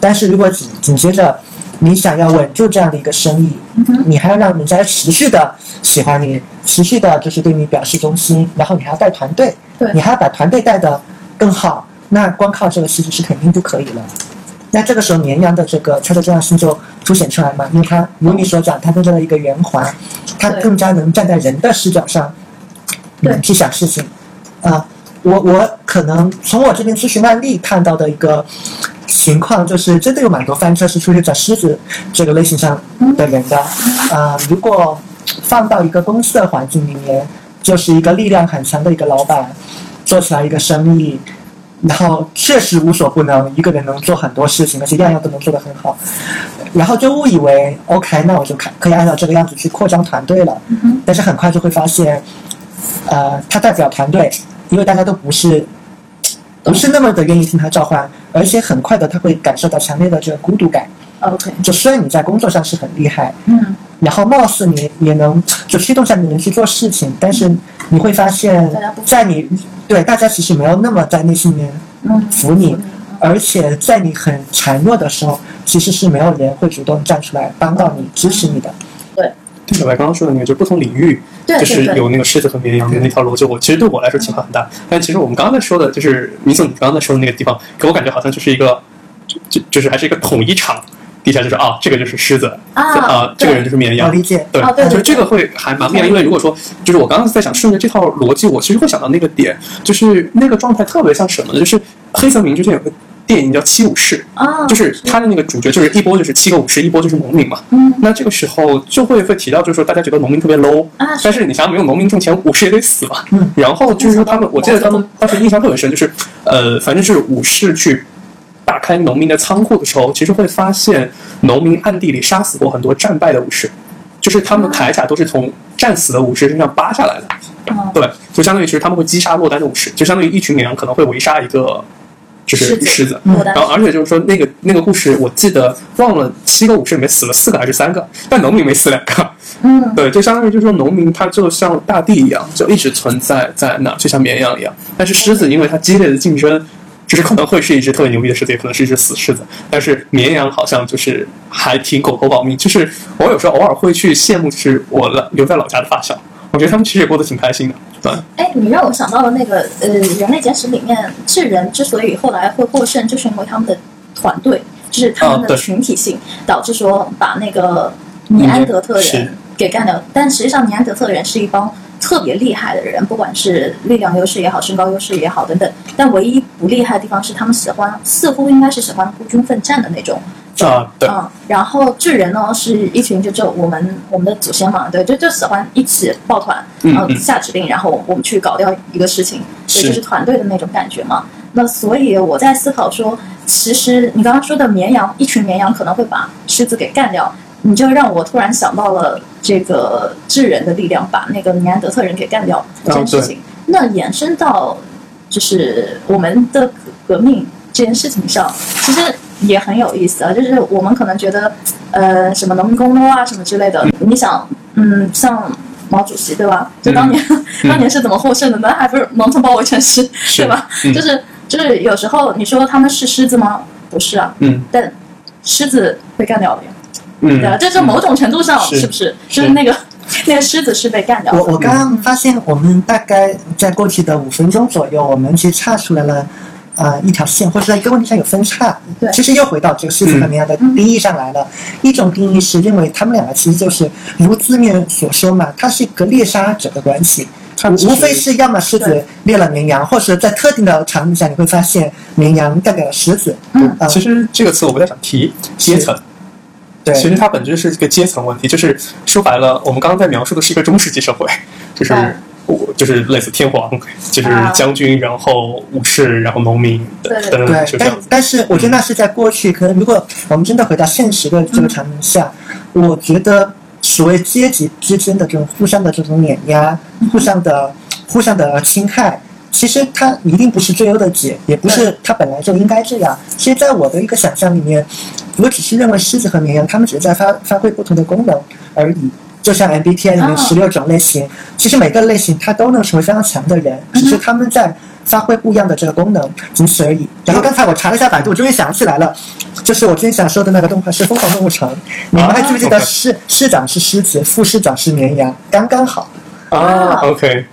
但是如果紧紧接着你想要稳住这样的一个生意，你还要让人家持续的喜欢你，持续的就是对你表示忠心，然后你还要带团队，你还要把团队带的更好，那光靠这个其实是肯定不可以了。那这个时候，绵羊的这个它的重要性就凸显出来嘛，因为它如你所讲，它更加的一个圆环，它更加能站在人的视角上，对嗯，去想事情。啊、我我可能从我这边咨询案例看到的一个情况，就是真的有蛮多翻车是出现在狮子这个类型上的人的。啊、如果放到一个公司的环境里面，就是一个力量很强的一个老板，做起来一个生意，然后确实无所不能，一个人能做很多事情，而且样样都能做得很好，然后就误以为 OK，那我就看可以按照这个样子去扩张团队了。但是很快就会发现，呃，他代表团队，因为大家都不是 不是那么的愿意听他召唤，而且很快的他会感受到强烈的这个孤独感。OK，就虽然你在工作上是很厉害，嗯，然后貌似你也能就驱动下你能去做事情，但是你会发现在你对大家其实没有那么在内心里面嗯。服你，而且在你很孱弱的时候，其实是没有人会主动站出来帮到你、支持你的。对小白刚刚说的那个，就不同领域，对就是有那个狮子和绵羊的那条逻辑，我其实对我来说启发很大。但其实我们刚刚在说的，就是米总你刚刚在说的那个地方，给我感觉好像就是一个，就就就是还是一个统一场，底下就是啊，这个就是狮子啊啊，这个人就是绵羊我。理解，对，哦对对就是这个会还蛮妙，因为如果说，就是我刚刚在想顺着这套逻辑，我其实会想到那个点，就是那个状态特别像什么呢？就是黑泽明之前有个电影叫《七武士》，啊，就是他的那个主角就是一波就是七个武士，一波就是农民嘛。嗯。那这个时候就会会提到，就是说大家觉得农民特别 low，、但是你想想没有农民挣钱，武士也得死嘛。嗯。然后就是说他们，我记得他们当时印象特别深，就是呃，反正是武士去打开农民的仓库的时候，其实会发现农民暗地里杀死过很多战败的武士，就是他们的铠甲都是从战死的武士身上扒下来的。啊对，就相当于其实他们会击杀落单的武士，就相当于一群绵羊可能会围杀一个就是狮子然后而且就是说那个那个故事，我记得忘了七个武士里面死了四个还是三个，但农民没死两个。嗯，对，就相当于就是说农民他就像大地一样，就一直存在在那，就像绵羊一样。但是狮子因为它激烈的竞争。就是可能会是一只特别牛逼的狮子，也可能是一只死狮子。但是绵羊好像就是还挺苟活保命。就是我有时候偶尔会去羡慕，就是我老留在老家的发小，我觉得他们其实也过得挺开心的。对，哎，你让我想到了那个呃，《人类简史》里面智人之所以后来会获胜，就是因为他们的团队，就是他们的群体性，导致说把那个尼安德特人给干掉。但实际上，尼安德特人是一帮特别厉害的人，不管是力量优势也好，身高优势也好等等。但唯一不厉害的地方是，他们喜欢，似乎应该是喜欢孤军奋战的那种。啊，对，嗯，然后智人呢是一群就就我们我们的祖先嘛，对，就就喜欢一起抱团，然后嗯嗯下指令，然后我们去搞掉一个事情，所以就是团队的那种感觉嘛。那所以我在思考说，其实你刚刚说的绵羊，一群绵羊可能会把狮子给干掉，你就让我突然想到了这个智人的力量把那个尼安德特人给干掉这件事情。那延伸到就是我们的革革命这件事情上，其实也很有意思啊。就是我们可能觉得，呃，什么农民工农啊什么之类的，你想，嗯，像毛主席对吧？就当年、当年是怎么获胜的呢？还不是蒙城包围城市，对吧？嗯就是就是有时候你说他们是狮子吗？不是啊，嗯但狮子被干掉了呀，对啊，嗯，这是某种程度上是是不是？就是那个 那个狮子是被干掉的。我我刚刚发现，我们大概在过去的五分钟左右，我们其实岔出来了，呃，一条线，或者在一个问题上有分叉。对其实又回到这个狮子和绵羊的定义上来了。一种定义是认为他们两个其实就是如字面所说嘛，它是一个猎杀者的关系。无它无非是要么狮子对猎了绵羊，或者在特定的场景下，你会发现绵羊代表了狮子。嗯呃其实这个词我不太想提阶层，对，其实它本质是一个阶层问题，就是说白了，我们刚刚在描述的是一个中世纪社会，就是就是类似天皇，就是啊将军，然后武士，然后农民等对等等，对，但就这样子。但是我觉得那是在过去，可能如果我们真的回到现实的这个场景下，我觉得所谓阶级之间的这种互相的这种碾压、互相的互相的侵害，其实它一定不是最优的解，也不是它本来就应该这样。其实，在我的一个想象里面，我只是认为狮子和绵羊，它们只是在发发挥不同的功能而已。就像 MBTI 里面哦十六种类型，其实每个类型它都能成为非常强的人，只是他们在发挥不一样的这个功能，仅此而已。然后刚才我查了一下百度，我终于想起来了，就是我之前想说的那个动画是《疯狂动物城》，你们还记不记得啊市市长是狮子，副市长是绵羊，刚刚好。啊，OK，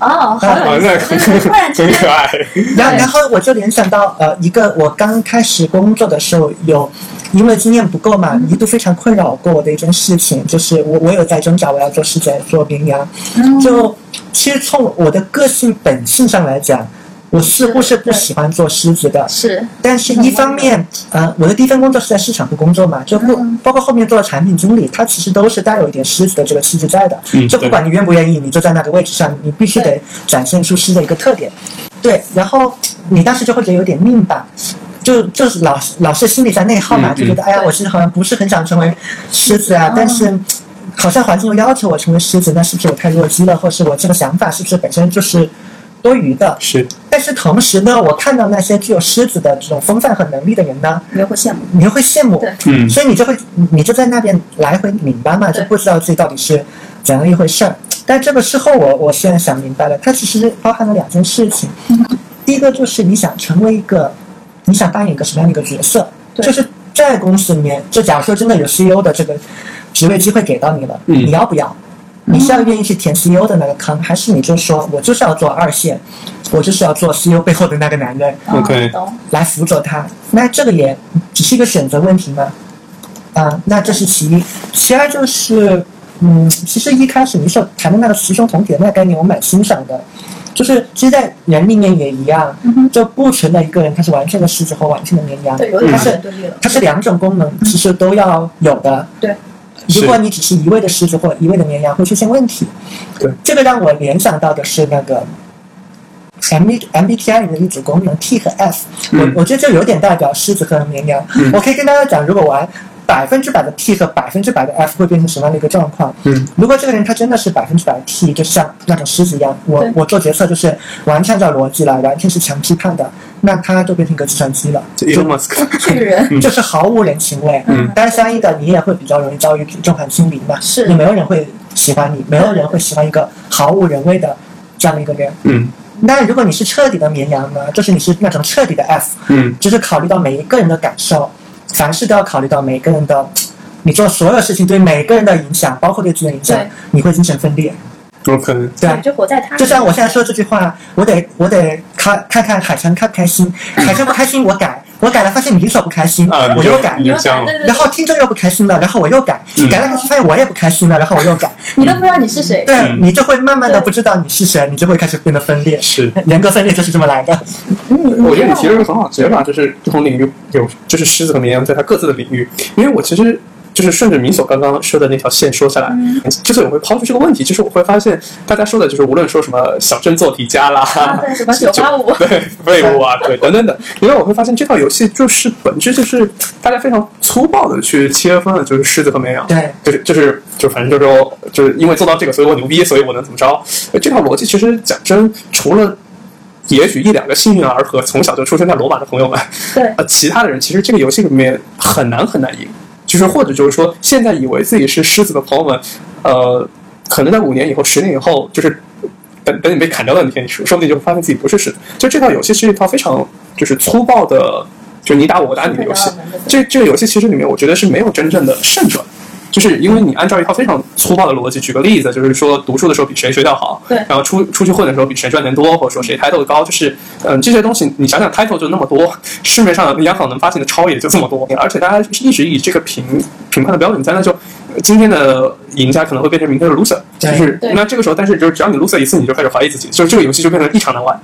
哦，好啊，有意那思，就是突然之间 很可爱。然后然后我就联想到呃一个我刚开始工作的时候有。因为经验不够嘛，一度非常困扰过我的一件事情，就是我我有在挣扎，我要做狮子，做绵羊。嗯就其实从我的个性本性上来讲，我似乎是不喜欢做狮子的。是但是一方面，呃，我的第一份工作是在市场部工作嘛，就不嗯包括后面做的产品经理，他其实都是带有一点狮子的这个气质在的。嗯就不管你愿不愿意，你就在那个位置上，你必须得展现出狮的一个特点。对，然后你当时就会觉得有点命吧。就就是老老是心里在内耗嘛，嗯就觉得哎呀，我其实好像不是很想成为狮子啊嗯，但是好像环境又要求我成为狮子，那是不是我太弱鸡了，或是我这个想法是不是本身就是多余的？是，但是同时呢，我看到那些具有狮子的这种风范和能力的人呢，你会羡慕，你又会羡慕，对。嗯。所以你就会你就在那边来回拧巴嘛，就不知道自己到底是怎样一回事儿。但这个事后我我现在想明白了，它其实包含了两件事情。第一个就是你想成为一个，你想扮演一个什么样的一个角色，就是在公司里面，就假如说真的有 CEO 的这个职位机会给到你了，嗯你要不要？你是要愿意去填 CEO 的那个坑，还是你就说我就是要做二线，我就是要做 CEO 背后的那个男人？OK 来辅佐他。那这个也只是一个选择问题吗？啊、那这是其一。其二就是，嗯，其实一开始你所谈的那个雌雄同体的那个概念，我蛮欣赏的。就是其实，在人里面也一样，嗯就不存在一个人他是完全的狮子或完全的绵羊，对，有点完它是全对立了，它是两种功能，其实都要有的。对，如果你只是一味的狮子或一味的绵羊，会出现问题。对，这个让我联想到的是那个 M MBTI 里面的一组功能 T 和 F，、嗯。我我觉得就有点代表狮子和绵羊。嗯。我可以跟大家讲，如果玩百分之百的 T 和百分之百的 F 会变成什么样的一个状况？嗯，如果这个人他真的是百分之百 T，就像那种狮子一样，我我做决策就是完全按照逻辑来，完全是强批判的，那他就变成一个计算机了，就 Elon Musk，巨人，就是毫无人情味。嗯但是相应的，你也会比较容易遭遇众叛亲离嘛，是你没有人会喜欢你，没有人会喜欢一个毫无人味的这样的一个人。嗯那如果你是彻底的绵羊呢？就是你是那种彻底的 F，嗯就是考虑到每一个人的感受，凡事都要考虑到每个人的，你做所有事情对每个人的影响，包括对自己的影响，你会精神分裂。有可能，对啊，就活在他。就像我现在说这句话，我得我得看看看海城开不开心，海城不开心我改，我改了发现你所不开心，啊，我又改然后听众又不开心了，然后我又改，嗯改了发现我也不开心了，然后我又改，你都不知道你是谁。对嗯你就会慢慢的不知道你是谁，你就会开始变得分裂。是。人格分裂就是这么来的。嗯，我觉得你提了一个很好的解法，就是不同领域有，就是狮子和绵羊在它各自的领域。因为我其实就是顺着米所刚刚说的那条线说下来，之所以我会抛出这个问题，就是我会发现大家说的就是无论说什么小镇做题家啦，啊，对，什么九八五，对废物啊，对等等等，因为我会发现这套游戏就是本质就是大家非常粗暴的去切分了，就是狮子和绵羊。对，就是就是就反正就是说，就是因为做到这个，所以我牛逼，所以我能怎么着？呃这套逻辑其实讲真，除了也许一两个幸运儿和从小就出生在罗马的朋友们，对，呃，其他的人其实这个游戏里面很难很难赢，就是或者就是说，现在以为自己是狮子的朋友们，呃，可能在五年以后、十年以后，就是等等你被砍掉的那天，你说说不定就会发现自己不是狮子。就这套游戏是一套非常就是粗暴的，就是你打我，我打你的游戏。这这个游戏其实里面，我觉得是没有真正的胜者。就是因为你按照一套非常粗暴的逻辑，举个例子，就是说读书的时候比谁学校好，对然后出出去混的时候比谁赚钱多，或者说谁 title 高，就是嗯这些东西，你想想 title 就那么多，市面上央行能发行的钞也就这么多，而且大家一直以这个评评判的标准在那就。今天的赢家可能会变成明天的 loser，就是那这个时候，但是就是只要你 loser 一次，你就开始怀疑自己，就是这个游戏就变成异常难玩。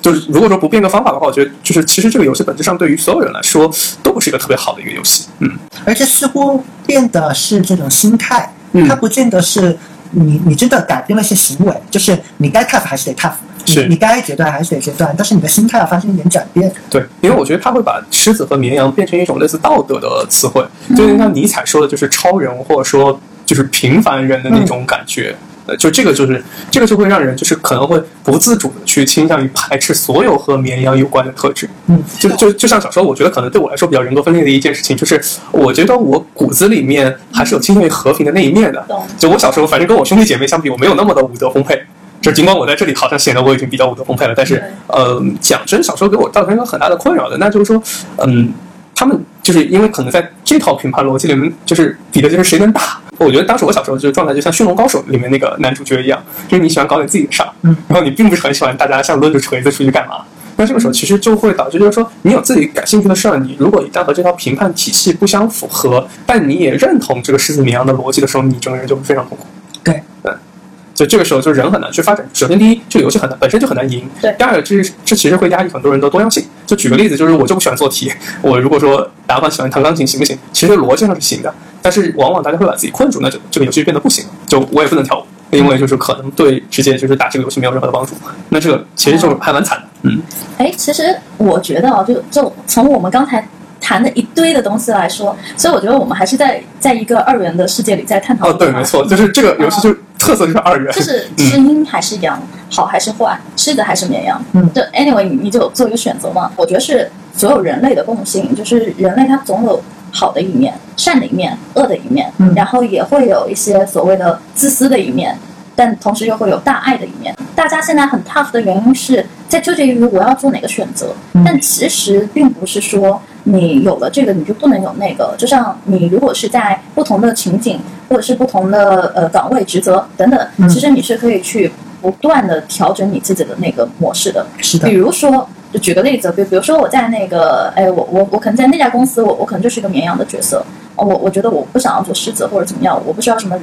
对，就是如果说不变个方法的话，我觉得就是其实这个游戏本质上对于所有人来说都不是一个特别好的一个游戏。嗯，而且似乎变的是这种心态，嗯它不见得是你你真的改变了一些行为，就是你该 tough 还是得 tough，你是你该决断还是得决断，但是你的心态要发生一点转变。对，因为我觉得他会把狮子和绵羊变成一种类似道德的词汇，就有点像尼采说的，就是超人或者说就是平凡人的那种感觉。呃，就这个就是这个就会让人就是可能会不自主的去倾向于排斥所有和绵羊有关的特质。嗯，就就就像小时候，我觉得可能对我来说比较人格分裂的一件事情，就是我觉得我骨子里面还是有倾向于和平的那一面的。懂就我小时候，反正跟我兄弟姐妹相比，我没有那么的武德丰沛。就尽管我在这里好像显得我已经比较武德丰沛了，但是对，呃，讲真，小时候给我造成一个很大的困扰的，那就是说，嗯，他们就是因为可能在这套评判逻辑里面，就是比的就是谁能打。我觉得当时我小时候就是状态就像《驯龙高手》里面那个男主角一样，就是你喜欢搞点自己的事儿，嗯，然后你并不是很喜欢大家像抡着锤子出去干嘛。那这个时候其实就会导致，就是说，你有自己感兴趣的事儿，你如果一旦和这套评判体系不相符合，但你也认同这个狮子绵羊的逻辑的时候，你整个人就会非常痛苦。对，对，就这个时候就人很难去发展。首先，第一，这个游戏很难，本身就很难赢。对第二个，这这其实会压抑很多人的多样性。就举个例子，就是我就不喜欢做题，我如果说打算喜欢弹钢琴行不行？其实逻辑上是行的，但是往往大家会把自己困住，那就这个游戏就变得不行。就我也不能跳舞，因为就是可能对直接就是打这个游戏没有任何的帮助。那这个其实就还蛮惨的。嗯，哎，其实我觉得啊，就就从我们刚才谈的一堆的东西来说，所以我觉得我们还是在在一个二元的世界里在探讨。哦，对，没错，就是这个游戏就特色就是二元。就是是阴还是阳，好还是坏，是的还是绵羊。嗯就 anyway，你你就做一个选择嘛。我觉得是所有人类的共性，就是人类他总有好的一面、善的一面、恶的一面，嗯然后也会有一些所谓的自私的一面。但同时又会有大爱的一面。大家现在很 tough 的原因是在纠结于我要做哪个选择，嗯但其实并不是说你有了这个你就不能有那个。就像你如果是在不同的情景或者是不同的呃岗位职责等等，嗯其实你是可以去不断的调整你自己的那个模式的。是的比，如说，就举个例子，比比如说我在那个，哎，我我我可能在那家公司，我我可能就是一个绵羊的角色，哦我我觉得我不想要做狮子或者怎么样，我不需要什么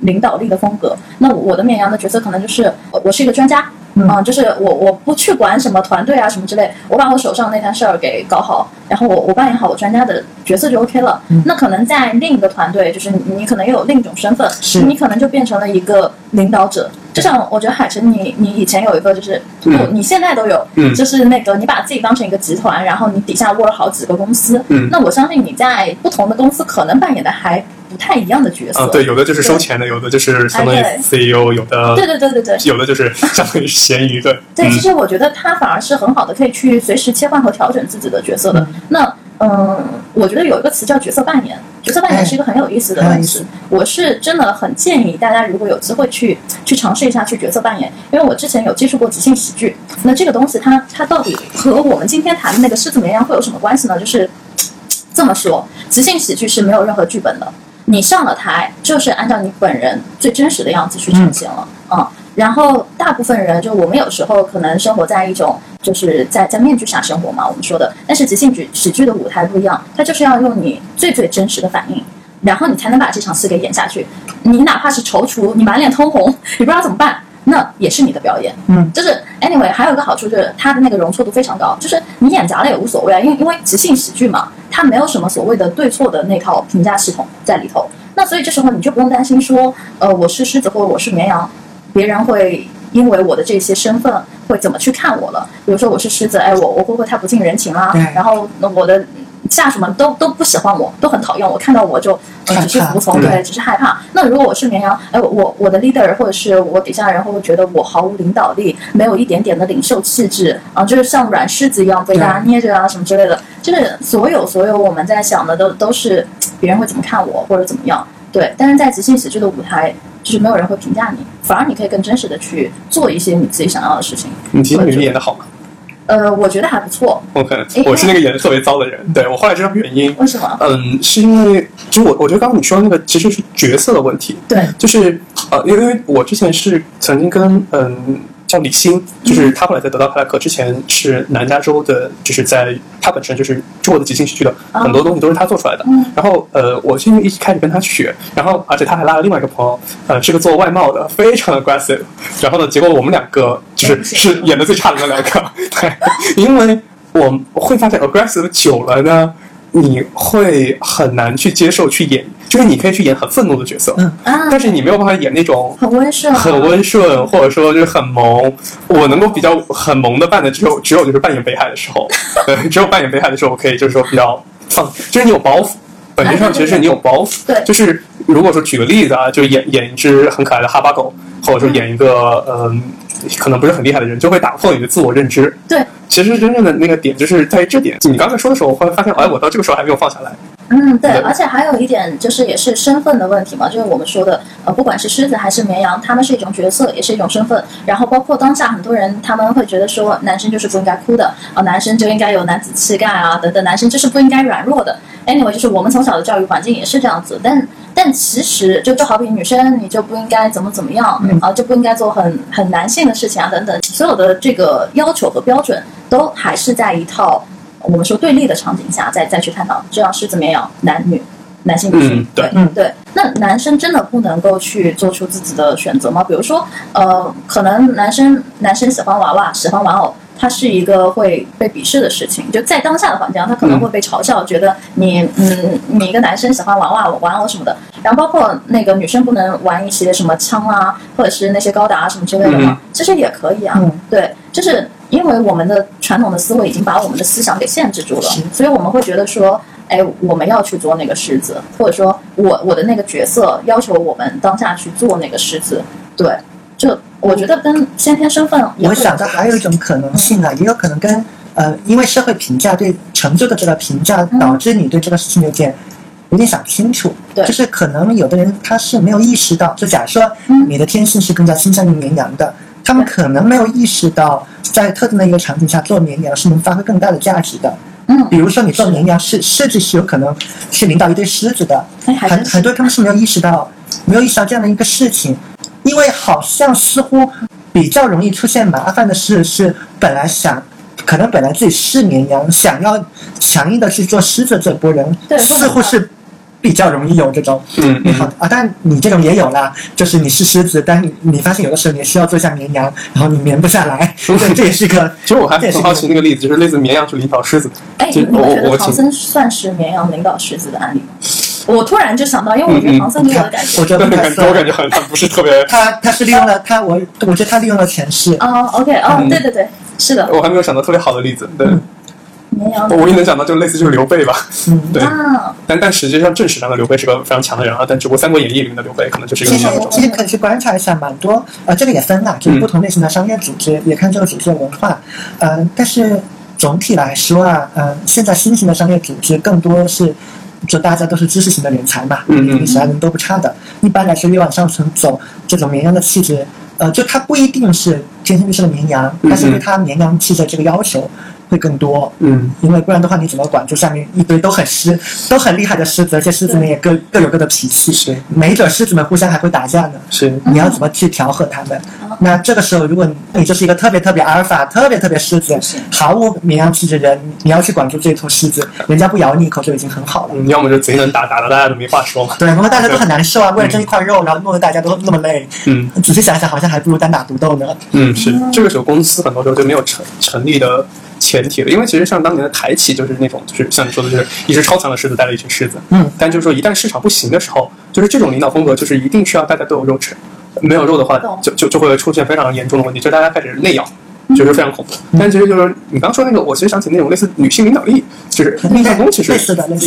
领导力的风格，那我我的绵羊的角色可能就是我我是一个专家。嗯。啊、就是我我不去管什么团队啊什么之类，我把我手上那摊事儿给搞好，然后我我扮演好我专家的角色就 OK 了。嗯。那可能在另一个团队，就是你你可能又有另一种身份，是你可能就变成了一个领导者，就像我觉得海晨，你你以前有一个就是，嗯不，你现在都有，嗯就是那个你把自己当成一个集团，然后你底下握了好几个公司，嗯。那我相信你在不同的公司可能扮演的还不太一样的角色。啊，对，有的就是收钱的，有的就是相当于哎 CEO，有的对对对对对有的就是相当于咸鱼，的，对，嗯其实我觉得他反而是很好的，可以去随时切换和调整自己的角色的。嗯那嗯，我觉得有一个词叫角色扮演，角色扮演哎是一个很有意思的东西。我是真的很建议大家，如果有机会去去尝试一下去角色扮演，因为我之前有接触过即兴喜剧。那这个东西它它到底和我们今天谈的那个狮子绵羊会有什么关系呢？就是这么说，即兴喜剧是没有任何剧本的，你上了台就是按照你本人最真实的样子去呈现了，嗯。然后大部分人就我们有时候可能生活在一种就是在在面具下生活嘛，我们说的。但是即兴剧喜剧的舞台不一样，它就是要用你最最真实的反应，然后你才能把这场戏给演下去。你哪怕是踌躇，你满脸通红，你不知道怎么办，那也是你的表演。嗯，就是 anyway，还有一个好处就是它的那个容错度非常高，就是你演砸了也无所谓啊，因为因为即兴喜剧嘛，它没有什么所谓的对错的那套评价系统在里头。那所以这时候你就不用担心说，呃，我是狮子或者我是绵羊，别人会因为我的这些身份会怎么去看我了。比如说我是狮子，哎，我我会不会太不近人情啦对？然后那我的下属们都都不喜欢我，都很讨厌我，看到我就、呃、只是服从，对对，只是害怕。那如果我是绵羊，哎，我我我的 leader 或者是我底下人会不会觉得我毫无领导力，没有一点点的领袖气质啊？就是像软柿子一样被大家捏着啊什么之类的。就是所有所有我们在想的都都是别人会怎么看我或者怎么样。对，但是在即兴喜剧的舞台，就是没有人会评价你，反而你可以更真实的去做一些你自己想要的事情。你即兴喜剧演的好吗呃，我觉得还不错。？OK，诶我是那个演的特别糟的人，对我后来知道原因。为什么？嗯，是因为就我我觉得刚刚你说的那个其实是角色的问题，对，就是呃，因为因为我之前是曾经跟嗯叫李欣，就是他后来在得到派拉克之前是南加州的，就是在他本身就是中国的即兴喜剧的啊很多东西都是他做出来的。嗯然后呃，我是因为一开始跟他学，然后而且他还拉了另外一个朋友，呃，是个做外贸的，非常 aggressive。然后呢，结果我们两个就是嗯是演的最差的那两个，对，因为我会发现 aggressive 久了呢。你会很难去接受去演，就是你可以去演很愤怒的角色，嗯啊，但是你没有办法演那种很温顺啊，很温顺，或者说就是很萌。我能够比较很萌的扮的，只有只有就是扮演北海的时候，对，只有扮演北海的时候，我可以就是说比较放，就是你有包袱。本质上其实是你有包袱，对就是如果说举个例子啊，就演演一只很可爱的哈巴狗，或者说演一个嗯、可能不是很厉害的人，就会打破你的自我认知。对，其实真正的那个点就是在于这点。你刚才说的时候，我会发现，哎，我到这个时候还没有放下来。嗯，对，而且还有一点就是也是身份的问题嘛，就是我们说的，呃，不管是狮子还是绵羊，他们是一种角色，也是一种身份。然后包括当下很多人他们会觉得说，男生就是不应该哭的啊、男生就应该有男子气概啊，等等，男生就是不应该软弱的。Anyway，就是我们从小的教育环境也是这样子，但但其实就就好比女生，你就不应该怎么怎么样啊，就不应该做很很男性的事情啊，等等，所有的这个要求和标准都还是在一套。我们说对立的场景下，再再去探讨，就像狮子绵羊，男女，男性女性，嗯对嗯对。那男生真的不能够去做出自己的选择吗？比如说，呃，可能男生男生喜欢娃娃，喜欢玩偶，他是一个会被鄙视的事情。就在当下的环境下，他可能会被嘲笑，觉得你嗯，你一个男生喜欢娃娃、玩偶什么的。然后包括那个女生不能玩一些什么枪啊，或者是那些高达啊什么之类的嘛，其实也可以啊。嗯对，就是因为我们的传统的思维已经把我们的思想给限制住了，所以我们会觉得说，哎，我们要去做那个狮子，或者说我我的那个角色要求我们当下去做那个狮子。对，就我觉得跟先天身份也我会想到还有一种可能性啊，也有可能跟呃，因为社会评价对成就的这个评价，嗯。导致你对这个事情有点有点想清楚。对。就是可能有的人他是没有意识到，就假设嗯。你的天性是更加倾向于绵羊的，他们可能没有意识到，在特定的一个场景下做绵羊是能发挥更大的价值的。嗯，比如说你做绵羊是甚至是有可能去领导一堆狮子的，很很多他们是没有意识到，没有意识到这样的一个事情，因为好像似乎比较容易出现麻烦的事是本来想。可能本来自己是绵羊，想要强硬的去做狮子这波人，似乎是比较容易有这种嗯你好啊，但你这种也有啦，就是你是狮子，但你你发现有的时候你需要做一下绵羊，然后你绵不下来，对，这也是个其实我还这也是很好奇那个例子，就是类似绵羊去领导狮子。哎，就你们觉我我请得唐僧算是绵羊领导狮子的案例吗？我突然就想到，因为我觉得唐僧给我的感觉 我觉得我色。感觉很很不是特别，他他是利用了他我我觉得他利用了前世，哦，OK，哦嗯，对对对，是的，我还没有想到特别好的例子。对，绵羊我唯一能想到就类似就是刘备吧。嗯，对，啊，但但实际上正史上的刘备是个非常强的人啊，但只不过《三国演义》里面的刘备可能就是一个其实。其实可以去观察一下，蛮多呃，这个也分啦，就是不同类型的商业组织，也看这个组织的文化。呃，但是总体来说啊，呃，现在新型的商业组织更多是。就大家都是知识型的人才嘛，嗯嗯你啥人都不差的。一般来说，越往上层走，这种绵羊的气质，呃，就它不一定是天生就是个绵羊，但是对他绵羊气质这个要求会更多。嗯，因为不然的话，你怎么管？住下面一堆都很狮、都很厉害的狮子，而且狮子们也各各有各的脾气，是没准狮子们互相还会打架呢。是，你要怎么去调和他们？哦那这个时候，如果你就是一个特别特别阿尔法、特别特别狮子，毫无绵羊气质的人，你要去管住这头狮子，人家不咬你一口就已经很好了。嗯，要么就贼能打，打的大家都没话说嘛。对，然后大家都很难受啊，为了争一块肉，然后弄得大家都那么累。嗯仔细想想，好像还不如单打独斗呢。嗯，是这个时候公司很多时候就没有成成立的前提了，因为其实像当年的台企就是那种就是像你说的，就是一只超强的狮子带了一群狮子，嗯，但就是说一旦市场不行的时候，就是这种领导风格就是一定需要大家都有肉吃，没有肉的话就就就会出现非常严重的问题，就是大家开始内咬。就是非常恐怖，但其实就是你刚说那个，我其实想起那种类似女性领导力，就是印象中其实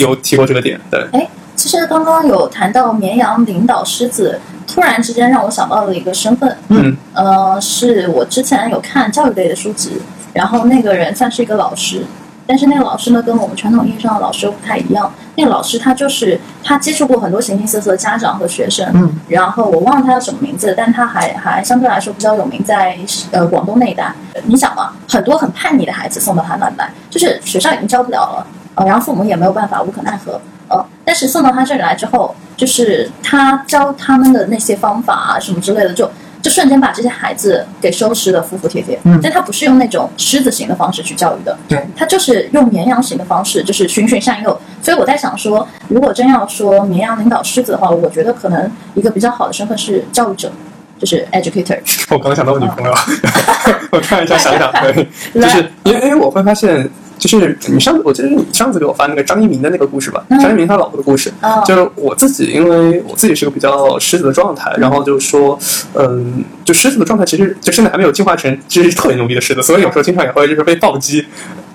有提过这个点，对，哎，其实刚刚有谈到绵羊领导狮子，突然之间让我想到了一个身份，嗯。呃，是我之前有看教育类的书籍，然后那个人算是一个老师，但是那个老师呢，跟我们传统意义上的老师又不太一样。那个老师他就是他接触过很多形形色色的家长和学生，嗯，然后我忘了他叫什么名字，但他还还相对来说比较有名在呃广东那一带。你想嘛，很多很叛逆的孩子送到他那里来，就是学校已经教不了了，呃，然后父母也没有办法，无可奈何，呃，但是送到他这里来之后，就是他教他们的那些方法啊什么之类的，就就瞬间把这些孩子给收拾的服服帖帖。嗯但他不是用那种狮子型的方式去教育的，对，他就是用绵羊型的方式，就是循循善诱。所以我在想说，如果真要说绵羊领导狮子的话，我觉得可能一个比较好的身份是教育者，就是 educator。我刚刚想到我女朋友，我看一下想想，对，就是因为因为我会发现，就是你上我记得你上次给我发那个张一鸣的那个故事吧，嗯张一鸣他老婆的故事，哦就是我自己，因为我自己是个比较狮子的状态，然后就是说，嗯，就狮子的状态其实就现在还没有进化成就是特别牛逼的狮子，所以有时候经常也会就是被暴击。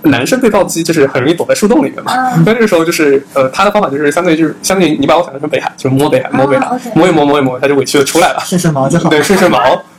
男生被暴击就是很容易躲在树洞里面嘛，嗯但这个时候就是呃，他的方法就是相当于就是相当于你把我想象成北海，就是摸北海，摸北海，摸一摸摸一摸，他就委屈的出来了。顺顺毛就好。对，顺顺毛，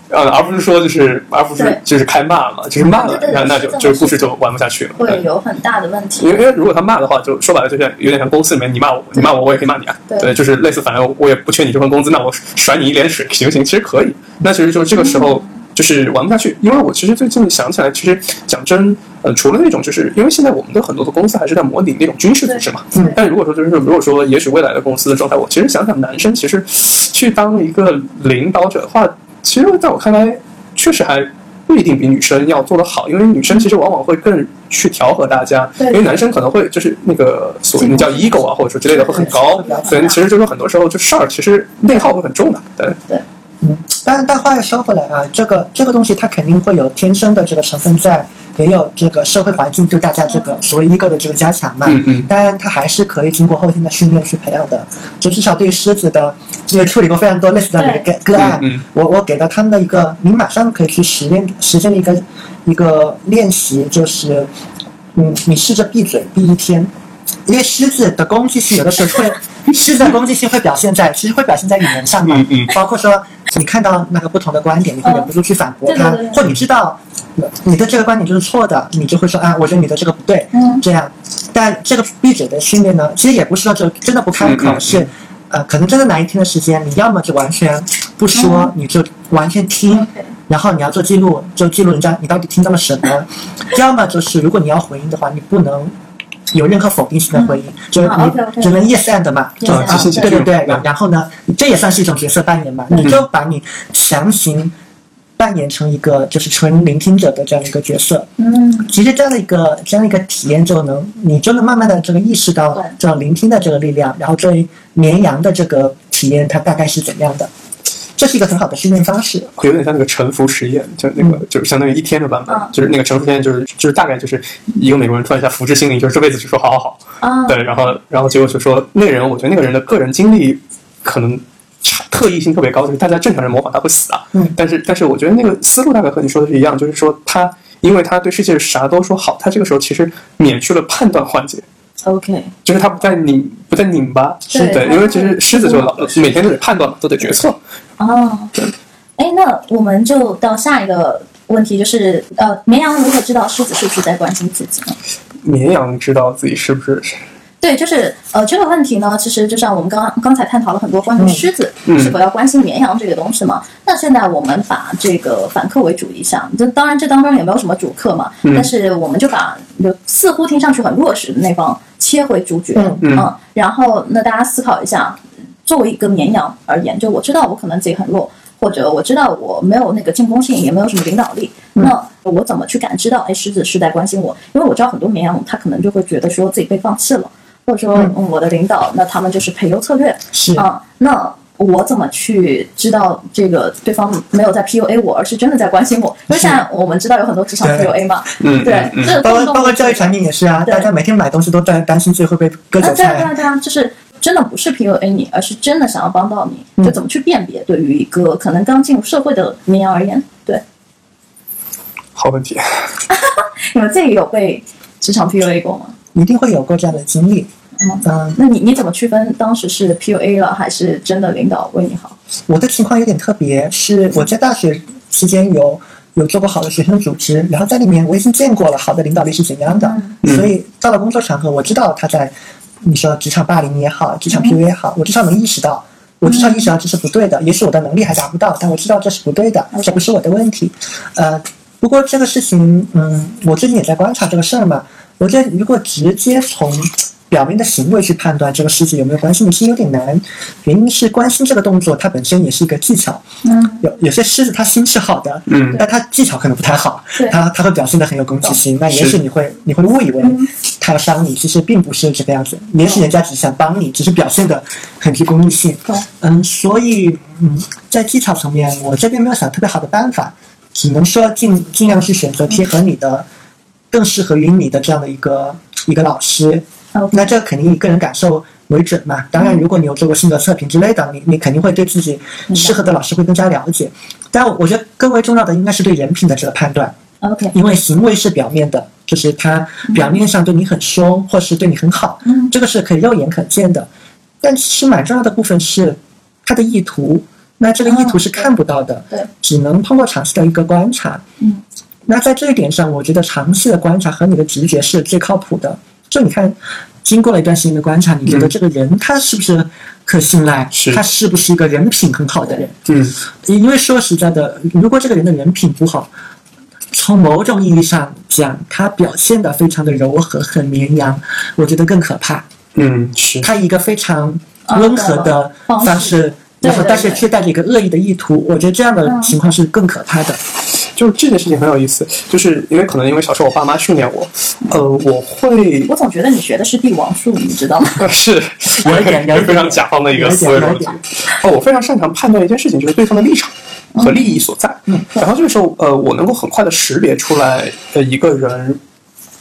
呃，而不是说就是，而不是就是开骂嘛，就是骂了那那就就是故事就玩不下去了。会有很大的问题因。为因为如果他骂的话，就说白了，就像有点像公司里面你骂我，你骂我，我也可以骂你啊。对就是类似，反正我也不缺你这份工资，那我甩你一脸水行不行？其实可以。那其实就是这个时候就是玩不下去，因为我其实最近想起来，其实讲真，呃，除了那种就是因为现在我们的很多的公司还是在模拟那种军事组织嘛，嗯但如果说就是如果说也许未来的公司的状态，我其实想想，男生其实去当一个领导者的话，其实在我看来，确实还不一定比女生要做得好，因为女生其实往往会更去调和大家，因为男生可能会就是那个所谓的叫 ego 啊，或者说之类的会很高对，所以其实就是说很多时候就事儿其实内耗会很重的，对，嗯，但但话又说回来啊，这个这个东西它肯定会有天生的这个成分在，也有这个社会环境对大家这个所谓 ego 的这个加强嘛。嗯嗯当然它还是可以经过后天的训练去培养的。就至少对于狮子的，也处理过非常多类似的一个个个案。嗯嗯我我给到他们的一个，你马上可以去实验实践的一个一个练习，就是，嗯，你试着闭嘴闭一天。因为狮子的攻击性有的时候会，狮子的攻击性会表现在，其实会表现在语言上嘛，嗯嗯包括说你看到那个不同的观点，你会忍不住去反驳他，对对对或你知道你的这个观点就是错的，你就会说啊，我觉得你的这个不对，嗯这样。但这个闭嘴的训练呢，其实也不是说就真的不开口，是呃，可能真的拿一天的时间，你要么就完全不说，嗯你就完全听。然后你要做记录，就记录人家你到底听到了什么。要么就是如果你要回应的话，你不能有任何否定性的回应，就是啊你只能 yes and 嘛，就啊对。对对，然然后呢，这也算是一种角色扮演嘛，你就把你强行扮演成一个就是纯聆听者的这样一个角色。嗯，其实这样的一个这样的一个体验，就能你就能慢慢的这个意识到这种聆听的这个力量，然后作为绵羊的这个体验，它大概是怎样的？这是一个很好的训练方式。有点像那个沉浮实验，就那个、就是相当于一天的版本，嗯就是那个沉浮实验，就是就是大概就是一个美国人突然一下福至心灵，就是这辈子就说好好好，啊，对，然后然后结果就说那个人，我觉得那个人的个人经历可能差特异性特别高，就是大家正常人模仿他会死啊，嗯但是但是我觉得那个思路大概和你说的是一样，就是说他因为他对世界啥都说好，他这个时候其实免去了判断环节。OK，就是他不再拧，不再拧巴，是的，因为其实狮子就老每天都得判断嘛，都得决策。哦，哎，那我们就到下一个问题，就是呃，绵羊如何知道狮子是不是在关心自己呢？绵羊知道自己是不是对，就是呃这个问题呢，其实就像我们刚刚刚才探讨了很多关于嗯狮子嗯是否要关心绵羊这个东西嘛。那现在我们把这个反客为主一下，这当然这当中也没有什么主客嘛，嗯但是我们就把就似乎听上去很弱势的那方切回主角，嗯嗯然后那大家思考一下，作为一个绵羊而言，就我知道我可能自己很弱。或者我知道我没有那个进攻性，也没有什么领导力，嗯那我怎么去感知到，哎，狮子是在关心我？因为我知道很多绵羊，他可能就会觉得说自己被放弃了，或者说、我的领导，那他们就是培优策略是啊、那我怎么去知道这个对方没有在 PUA 我，而是真的在关心我？因为现在我们知道有很多职场 PUA 嘛，嗯对包括包括教育产品也是啊，大家每天买东西都担担心自己会被割韭菜，对啊，对菜啊，。对啊，就是真的不是 PUA 你，而是真的想要帮到你，嗯就怎么去辨别？对于一个可能刚进入社会的绵羊而言，对，好问题。你们自己有被职场 PUA 过吗？一定会有过这样的经历。嗯，嗯，那你你怎么区分当时是 PUA 了，还是真的领导为你好？我的情况有点特别，是我在大学期间有有做过好的学生组织，然后在里面我已经见过了好的领导力是怎样的，嗯所以到了工作场合，我知道他在你说职场霸凌也好，职场 PUA 也好，我至少能意识到。我至少意识到这是不对的，也许我的能力还达不到，但我知道这是不对的，这不是我的问题。呃，不过这个事情，嗯，我最近也在观察这个事儿嘛。我觉得如果直接从表面的行为去判断这个狮子有没有关心你，其实有点难。原因是关心这个动作它本身也是一个技巧。嗯，有有些狮子它心是好的，嗯但它技巧可能不太好，它它会表现的很有攻击性。那也许你会你会误以为嗯它要伤你，其实并不是这个样子。也许人家只是想帮你，只是表现的很具攻击性。嗯，所以嗯，在技巧层面，我这边没有想特别好的办法，只能说尽尽量去选择贴合你的、更适合于你的这样的一个一个老师。那这肯定以个人感受为准嘛。当然，如果你有做过性格测评之类的，你你肯定会对自己适合的老师会更加了解。但我觉得更为重要的应该是对人品的这个判断，OK，因为行为是表面的，就是他表面上对你很凶，或是对你很好，嗯。这个是可以肉眼可见的。但其实蛮重要的部分是他的意图，那这个意图是看不到的，对，只能通过长期的一个观察。嗯，那在这一点上，我觉得长期的观察和你的直觉是最靠谱的。就你看，经过了一段时间的观察，你觉得嗯这个人他是不是可信赖？是他是不是一个人品很好的人？嗯因为说实在的，如果这个人的人品不好，从某种意义上讲，他表现的非常的柔和、很绵羊，我觉得更可怕。嗯是他以一个非常温和的方式方式，然后但是却带着一个恶意的意图，我觉得这样的嗯情况是更可怕的。就是这件事情很有意思，就是因为可能因为小时候我爸妈训练我，呃，我会我总觉得你学的是帝王术，你知道吗？是 有一点有一点非常甲方的一个思维逻辑。哦，我非常擅长判断一件事情，就是对方的立场和利益所在。嗯然后这个时候，呃，我能够很快的识别出来，呃，一个人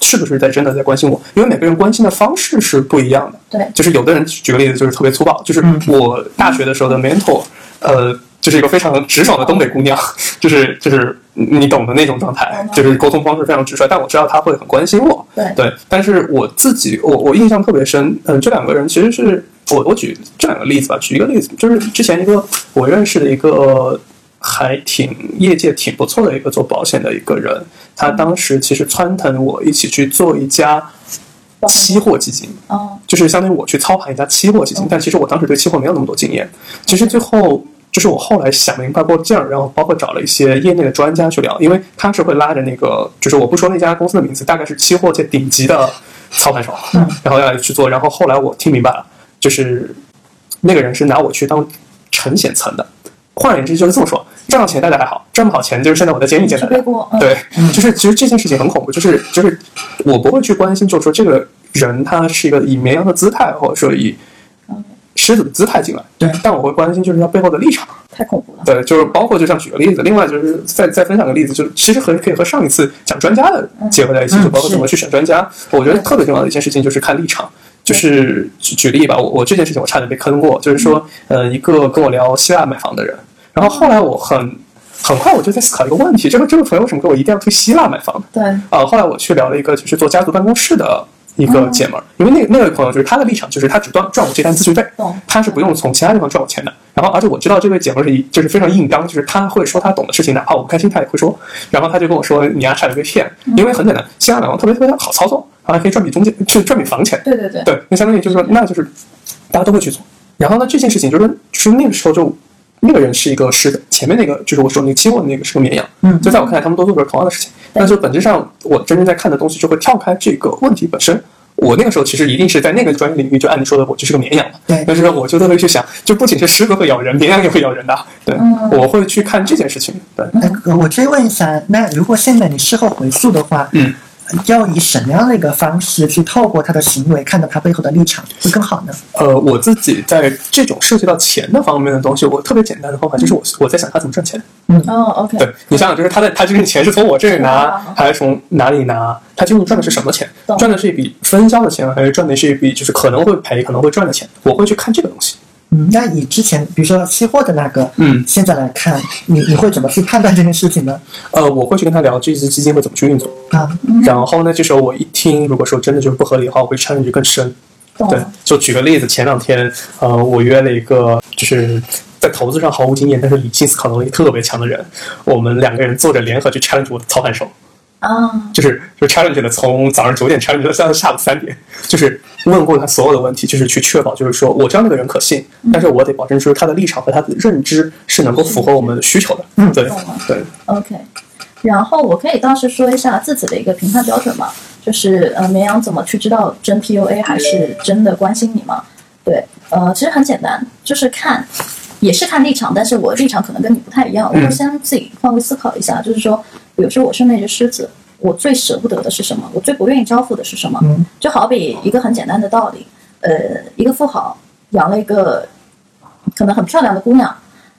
是不是在真的在关心我，因为每个人关心的方式是不一样的。对，就是有的人举个例子，就是特别粗暴，就是嗯我大学的时候的 mentor，呃，就是一个非常直爽的东北姑娘，就是就是你懂的那种状态嗯，就是沟通方式非常直率，但我知道她会很关心我。对对，但是我自己，我我印象特别深，嗯、这两个人其实是我我举这两个例子吧，举一个例子，就是之前一个我认识的一个还挺业界挺不错的一个做保险的一个人，他当时其实撺腾我一起去做一家期货基金，哦，就是相当于我去操盘一家期货基金，但其实我当时对期货没有那么多经验。其实最后就是我后来想明白过劲儿，然后包括找了一些业内的专家去聊，因为他是会拉着那个，就是我不说那家公司的名字，大概是期货界顶级的操盘手，然后要来去做。然后后来我听明白了，就是那个人是拿我去当承险层的。换而言之，就是这么说：赚到钱大家还好，赚不好钱就是现在我在监狱见大家。是背锅，嗯，对，就是其实这件事情很恐怖，就是就是我不会去关心，就是说这个人他是一个以绵羊的姿态，或者说以狮子的姿态进来，对但我会关心就是他背后的立场。太恐怖了。对，就是包括就像举个例子，另外就是再再分享个例子，就是其实和可以和上一次讲专家的结合在一起，嗯就包括怎么去选专家。我觉得特别重要的一件事情就是看立场。就是举举例吧，我我这件事情我差点被坑过，就是说，呃，一个跟我聊希腊买房的人，然后后来我很很快我就在思考一个问题，这个这个朋友为什么跟我一定要去希腊买房？对，啊，后来我去聊了一个就是做家族办公室的一个姐们儿，因为那那位朋友就是他的立场就是他只赚赚我这单咨询费懂，他是不用从其他地方赚我钱的。然后而且我知道这位姐们儿是一就是非常硬刚，就是他会说他懂的事情，哪怕我不开心他也会说。然后他就跟我说你丫差点被骗，因为很简单，希腊买房特别特别好操作，然后还可以赚笔中介，就赚笔房钱。对对对，对，那相当于就是说，那就是大家都会去做。然后呢，这件事情就是说，就是那个时候就那个人是一个狮的，前面那个就是我说那个期货的那个是个绵羊，嗯就在我看来，他们都做的是同样的事情。但是本质上，我真正在看的东西就会跳开这个问题本身。我那个时候其实一定是在那个专业领域，就按你说的，我就是个绵羊嘛。对但是我就特别去想，就不仅是狮子会咬人，绵羊也会咬人的。对，嗯我会去看这件事情。对，哎，我追问一下，那如果现在你事后回溯的话，嗯，要以什么样的一个方式去透过他的行为看到他背后的立场会更好呢？呃，我自己在这种涉及到钱的方面的东西，我特别简单的方法就是我我在想他怎么赚钱。嗯哦，OK，对你想想，就是他的他这个钱是从我这里拿啊，还是从哪里拿？他究竟赚的是什么钱？赚的是一笔分销的钱，还是赚的是一笔就是可能会赔、可能会赚的钱？我会去看这个东西。嗯，那以之前比如说期货的那个，嗯，现在来看，你你会怎么去判断这件事情呢？呃，我会去跟他聊这支基金会怎么去运作。啊，然后呢，这时候我一听，如果说真的就是不合理的话，我会 challenge 更深。对。，就举个例子，前两天，呃，我约了一个就是在投资上毫无经验，但是理性思考能力特别强的人，我们两个人坐着联合去 challenge 我的操盘手。啊，就是就 challenge 的从早上九点 challenge 到下午三点，就是问过他所有的问题，就是去确保，就是说我知道那个人可信，但是我得保证说他的立场和他的认知是能够符合我们的需求的。嗯，对对，OK，然后我可以当时说一下自己的一个评判标准嘛，就是呃，绵羊怎么去知道真 PUA 还是真的关心你吗？对，呃，其实很简单，就是看，也是看立场，但是我立场可能跟你不太一样，我会先自己换位思考一下，就是说，比如说我是那只狮子，我最舍不得的是什么？我最不愿意交付的是什么？嗯就好比一个很简单的道理，呃，一个富豪养了一个可能很漂亮的姑娘。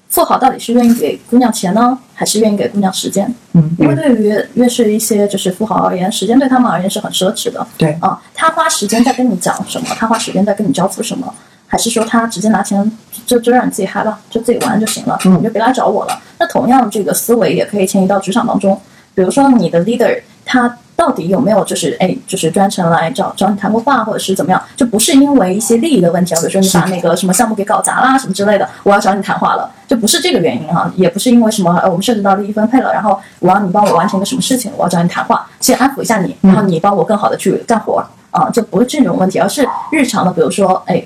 富豪到底是愿意给姑娘钱呢，还是愿意给姑娘时间？嗯，因为对于越是一些就是富豪而言，时间对他们而言是很奢侈的。对啊，他花时间在跟你讲什么，他花时间在跟你交付什么，还是说他直接拿钱就就让你自己嗨吧，就自己玩就行了，嗯你就别来找我了。那同样，这个思维也可以迁移到职场当中，比如说你的 leader 他到底有没有就是哎，就是专程来找找你谈过话，或者是怎么样，就不是因为一些利益的问题啊，比如说你把那个什么项目给搞砸啦什么之类的，我要找你谈话了，就不是这个原因哈、也不是因为什么呃我们涉及到利益分配了，然后我要你帮我完成一个什么事情，我要找你谈话，先安抚一下你，然后你帮我更好的去干活啊，就不是这种问题，而是日常的，比如说哎，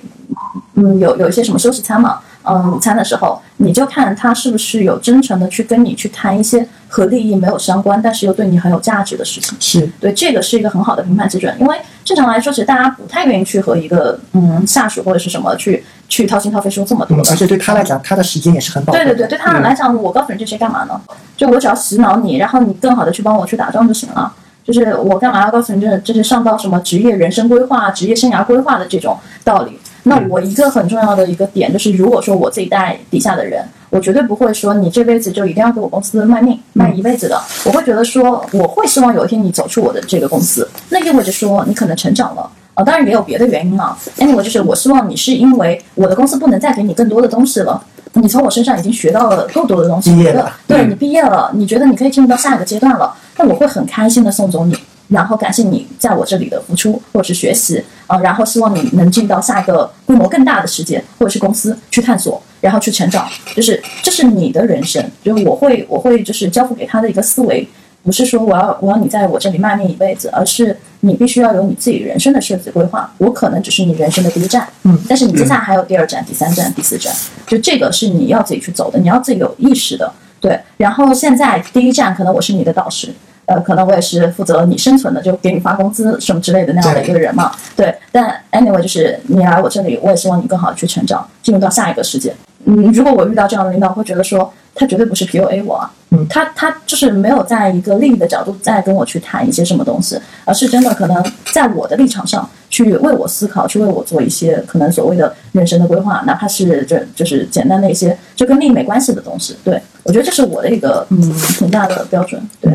嗯，有有一些什么休息餐嘛，嗯，午餐的时候，你就看他是不是有真诚的去跟你去谈一些和利益没有相关，但是又对你很有价值的事情。是对，这个是一个很好的评判基准，因为正常来说，其实大家不太愿意去和一个嗯下属或者是什么去去掏心掏肺说这么多的。嗯而且对他来讲，他的时间也是很宝贵的。对对对，对他来讲，我告诉你这些干嘛呢？就我只要洗脑你，然后你更好的去帮我去打仗就行了。就是我干嘛要告诉你这这是上到什么职业人生规划、职业生涯规划的这种道理？那我一个很重要的一个点就是，如果说我这一代底下的人，我绝对不会说你这辈子就一定要给我公司卖命卖一辈子的。我会觉得说，我会希望有一天你走出我的这个公司，那意味着说你可能成长了。啊，当然也有别的原因啊。Anyway，就是我希望你是因为我的公司不能再给你更多的东西了，你从我身上已经学到了够多的东西，毕业了觉得对你毕业了，你觉得你可以进入到下一个阶段了，那我会很开心的送走你，然后感谢你在我这里的付出或者是学习啊、然后希望你能进到下一个规模更大的世界或者是公司去探索，然后去成长，就是这是你的人生，就是我会我会就是交付给他的一个思维。不是说我要我要你在我这里卖命一辈子，而是你必须要有你自己人生的设计规划。我可能只是你人生的第一站，嗯，但是你接下来还有第二站、第三站、第四站，就这个是你要自己去走的，你要自己有意识的，对。然后现在第一站可能我是你的导师，呃，可能我也是负责你生存的，就给你发工资什么之类的那样的一个人嘛，对。但 anyway，就是你来我这里，我也希望你更好的去成长，进入到下一个世界。嗯，如果我遇到这样的领导，会觉得说，他绝对不是 PUA 我啊，嗯他他就是没有在一个利益的角度在跟我去谈一些什么东西，而是真的可能在我的立场上去为我思考，去为我做一些可能所谓的人生的规划，哪怕是这就是简单的一些就跟利益没关系的东西。对我觉得这是我的一个嗯很大的标准。对，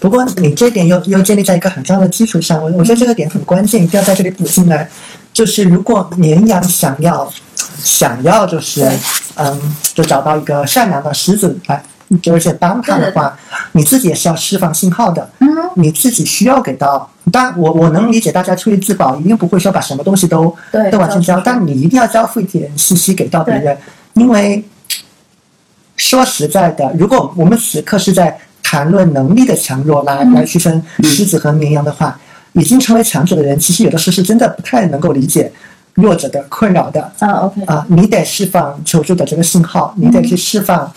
不过你这点又又建立在一个很重要的基础上，我我觉得这个点很关键，一定要在这里补进来。就是如果绵羊想要想要就是嗯，就找到一个善良的狮子来，就是帮他的话，你自己也是要释放信号的。嗯，你自己需要给到。当然，我我能理解大家出于自保，一定不会说把什么东西都对都往前交，但你一定要交付一点信息给到别人，因为说实在的，如果我们此刻是在谈论能力的强弱来、嗯来区分狮子和绵羊的话，已经成为强者的人，其实有的时候是真的不太能够理解弱者的困扰的啊，OK，啊、你得释放求助的这个信号，你得去释放。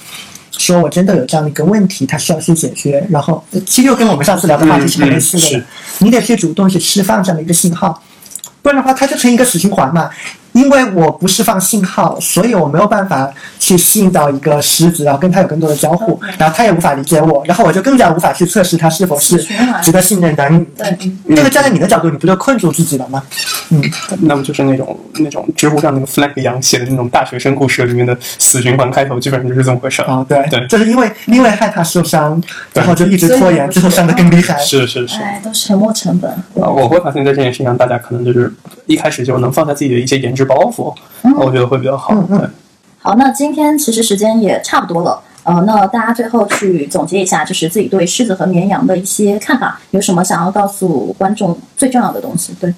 说我真的有这样的一个问题，它需要去解决，然后呃其实又跟我们上次聊的话题是很类似的。嗯嗯你得去主动去释放这样的一个信号，不然的话，它就成一个死循环嘛。因为我不释放信号，所以我没有办法去吸引到一个狮子，然后跟他有更多的交互，然后他也无法理解我，然后我就更加无法去测试他是否是值得信任的。你对，这个站在你的角度，你不就困住自己了吗？嗯，那么就是那种那种知乎上那个 Flag 杨写的那种大学生故事里面的死循环开头，基本上就是这么回事啊。哦，对对就是因为因为害怕受伤，然后就一直拖延，最后伤的更厉害。是是是。哎，都是沉没成本。啊，我会发现在这件事情上，大家可能就是一开始就能放下自己的一些颜值包袱，我觉得会比较好。嗯好，那今天其实时间也差不多了。呃，那大家最后去总结一下，就是自己对狮子和绵羊的一些看法，有什么想要告诉观众最重要的东西？对，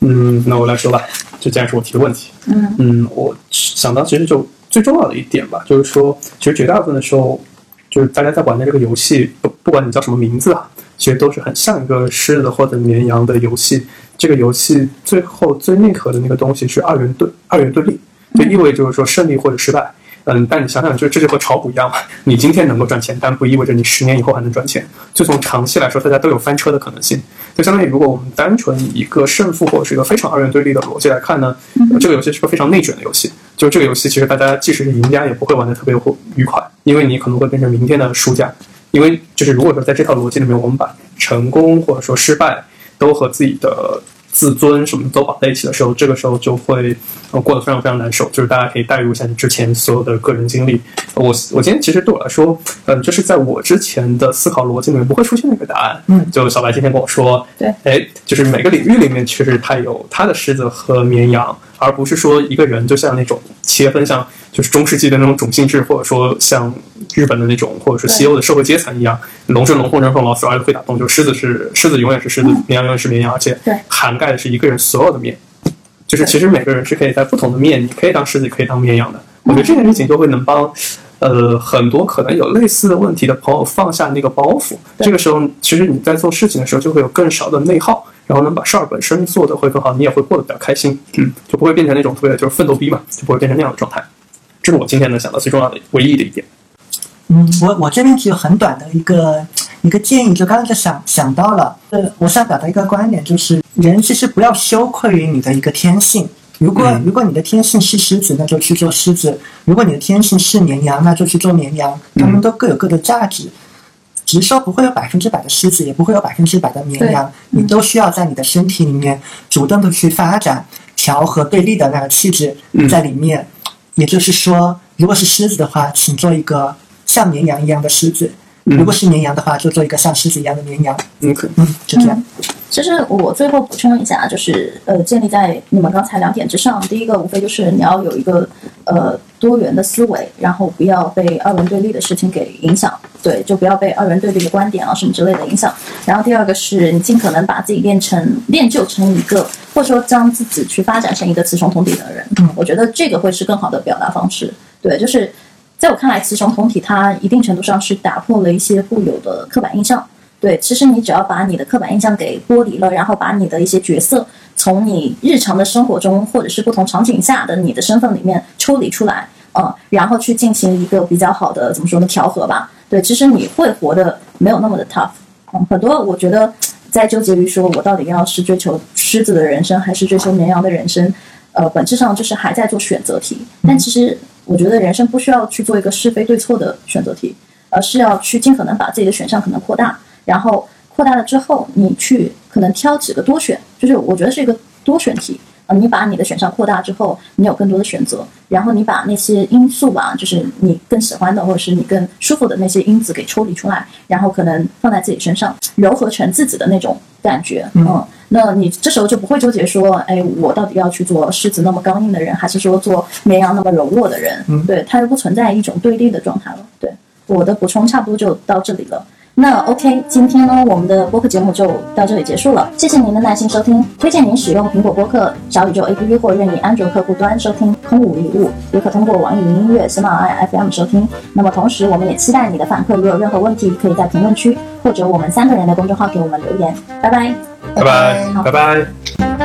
嗯，那我来说吧，这既然是我提的问题，嗯嗯，我想到其实就最重要的一点吧，就是说，其实绝大部分的时候，就是大家在玩的这个游戏，不不管你叫什么名字啊，其实都是很像一个狮子或者绵羊的游戏。这个游戏最后最内核的那个东西是二元对二元对立，就意味着就是说胜利或者失败。嗯，但你想想，就这就和炒股一样嘛，你今天能够赚钱，但不意味着你十年以后还能赚钱。就从长期来说，大家都有翻车的可能性。就相当于，如果我们单纯以一个胜负或者是一个非常二元对立的逻辑来看呢，呃这个游戏是个非常内卷的游戏。就这个游戏，其实大家即使是赢家，也不会玩得特别愉快，因为你可能会变成明天的输家。因为就是如果说在这套逻辑里面，我们把成功或者说失败都和自己的自尊什么都绑在一起的时候，这个时候就会呃过得非常非常难受。就是大家可以代入一下你之前所有的个人经历。我我今天其实对我来说，嗯、就是在我之前的思考逻辑里面不会出现那个答案。嗯就小白今天跟我说，对，哎，就是每个领域里面确实它有它的狮子和绵羊，而不是说一个人就像那种切分像就是中世纪的那种种姓制，或者说像日本的那种，或者是西欧的社会阶层一样，龙是龙，凤是凤，老鼠儿子会打洞，就狮子是狮子永远是狮子，绵羊永远是绵羊，而且涵盖的是一个人所有的面。就是其实每个人是可以在不同的面，你可以当狮子，也可以当绵羊的。我觉得这件事情就会能帮，呃，很多可能有类似的问题的朋友放下那个包袱。这个时候，其实你在做事情的时候就会有更少的内耗，然后能把事儿本身做得会更好，你也会过得比较开心，嗯，就不会变成那种特别就是奋斗逼嘛，就不会变成那样的状态。这是我今天能想到最重要的唯一的一点。嗯，我我这边只有很短的一个一个建议，就刚刚就想想到了，呃，我想表达一个观点，就是人其实不要羞愧于你的一个天性。如果、嗯如果你的天性是狮子，那就去做狮子；如果你的天性是绵羊，那就去做绵羊。他们都各有各的价值，只是说不会有百分之百的狮子，也不会有百分之百的绵羊，你都需要在你的身体里面主动的去发展调和对立的那个气质嗯在里面。也就是说，如果是狮子的话，请做一个像绵羊一样的狮子；嗯如果是绵羊的话，就做一个像狮子一样的绵羊。嗯，可嗯，就这样。其实我最后补充一下，就是呃，建立在你们刚才两点之上。第一个无非就是你要有一个呃多元的思维，然后不要被二元对立的事情给影响，对，就不要被二元对立的观点啊什么之类的影响。然后第二个是你尽可能把自己练成练就成一个，或者说将自己去发展成一个雌雄同体的人。嗯我觉得这个会是更好的表达方式。对，就是在我看来，雌雄同体它一定程度上是打破了一些固有的刻板印象。对，其实你只要把你的刻板印象给剥离了，然后把你的一些角色从你日常的生活中或者是不同场景下的你的身份里面抽离出来，嗯，然后去进行一个比较好的怎么说呢调和吧。对，其实你会活得没有那么的 tough。嗯，很多我觉得在纠结于说我到底要是追求狮子的人生，还是追求绵羊的人生，呃，本质上就是还在做选择题。但其实我觉得人生不需要去做一个是非对错的选择题，而是要去尽可能把自己的选项可能扩大，然后扩大了之后，你去可能挑几个多选，就是我觉得是一个多选题。呃，你把你的选项扩大之后，你有更多的选择，然后你把那些因素吧，就是你更喜欢的或者是你更舒服的那些因子给抽离出来，然后可能放在自己身上，柔合成自己的那种感觉，嗯，那你这时候就不会纠结说，哎，我到底要去做狮子那么刚硬的人，还是说做绵羊那么柔弱的人？嗯对，它就不存在一种对立的状态了。对，我的补充差不多就到这里了。那 OK，今天呢，我们的播客节目就到这里结束了。谢谢您的耐心收听，推荐您使用苹果播客、小宇宙 APP 或任意安卓客户端收听《空无一物》，也可通过网易云音乐、喜马拉雅 FM 收听。那么同时，我们也期待你的反馈，如有任何问题，可以在评论区或者我们三个人的公众号给我们留言。拜拜。拜拜，拜拜。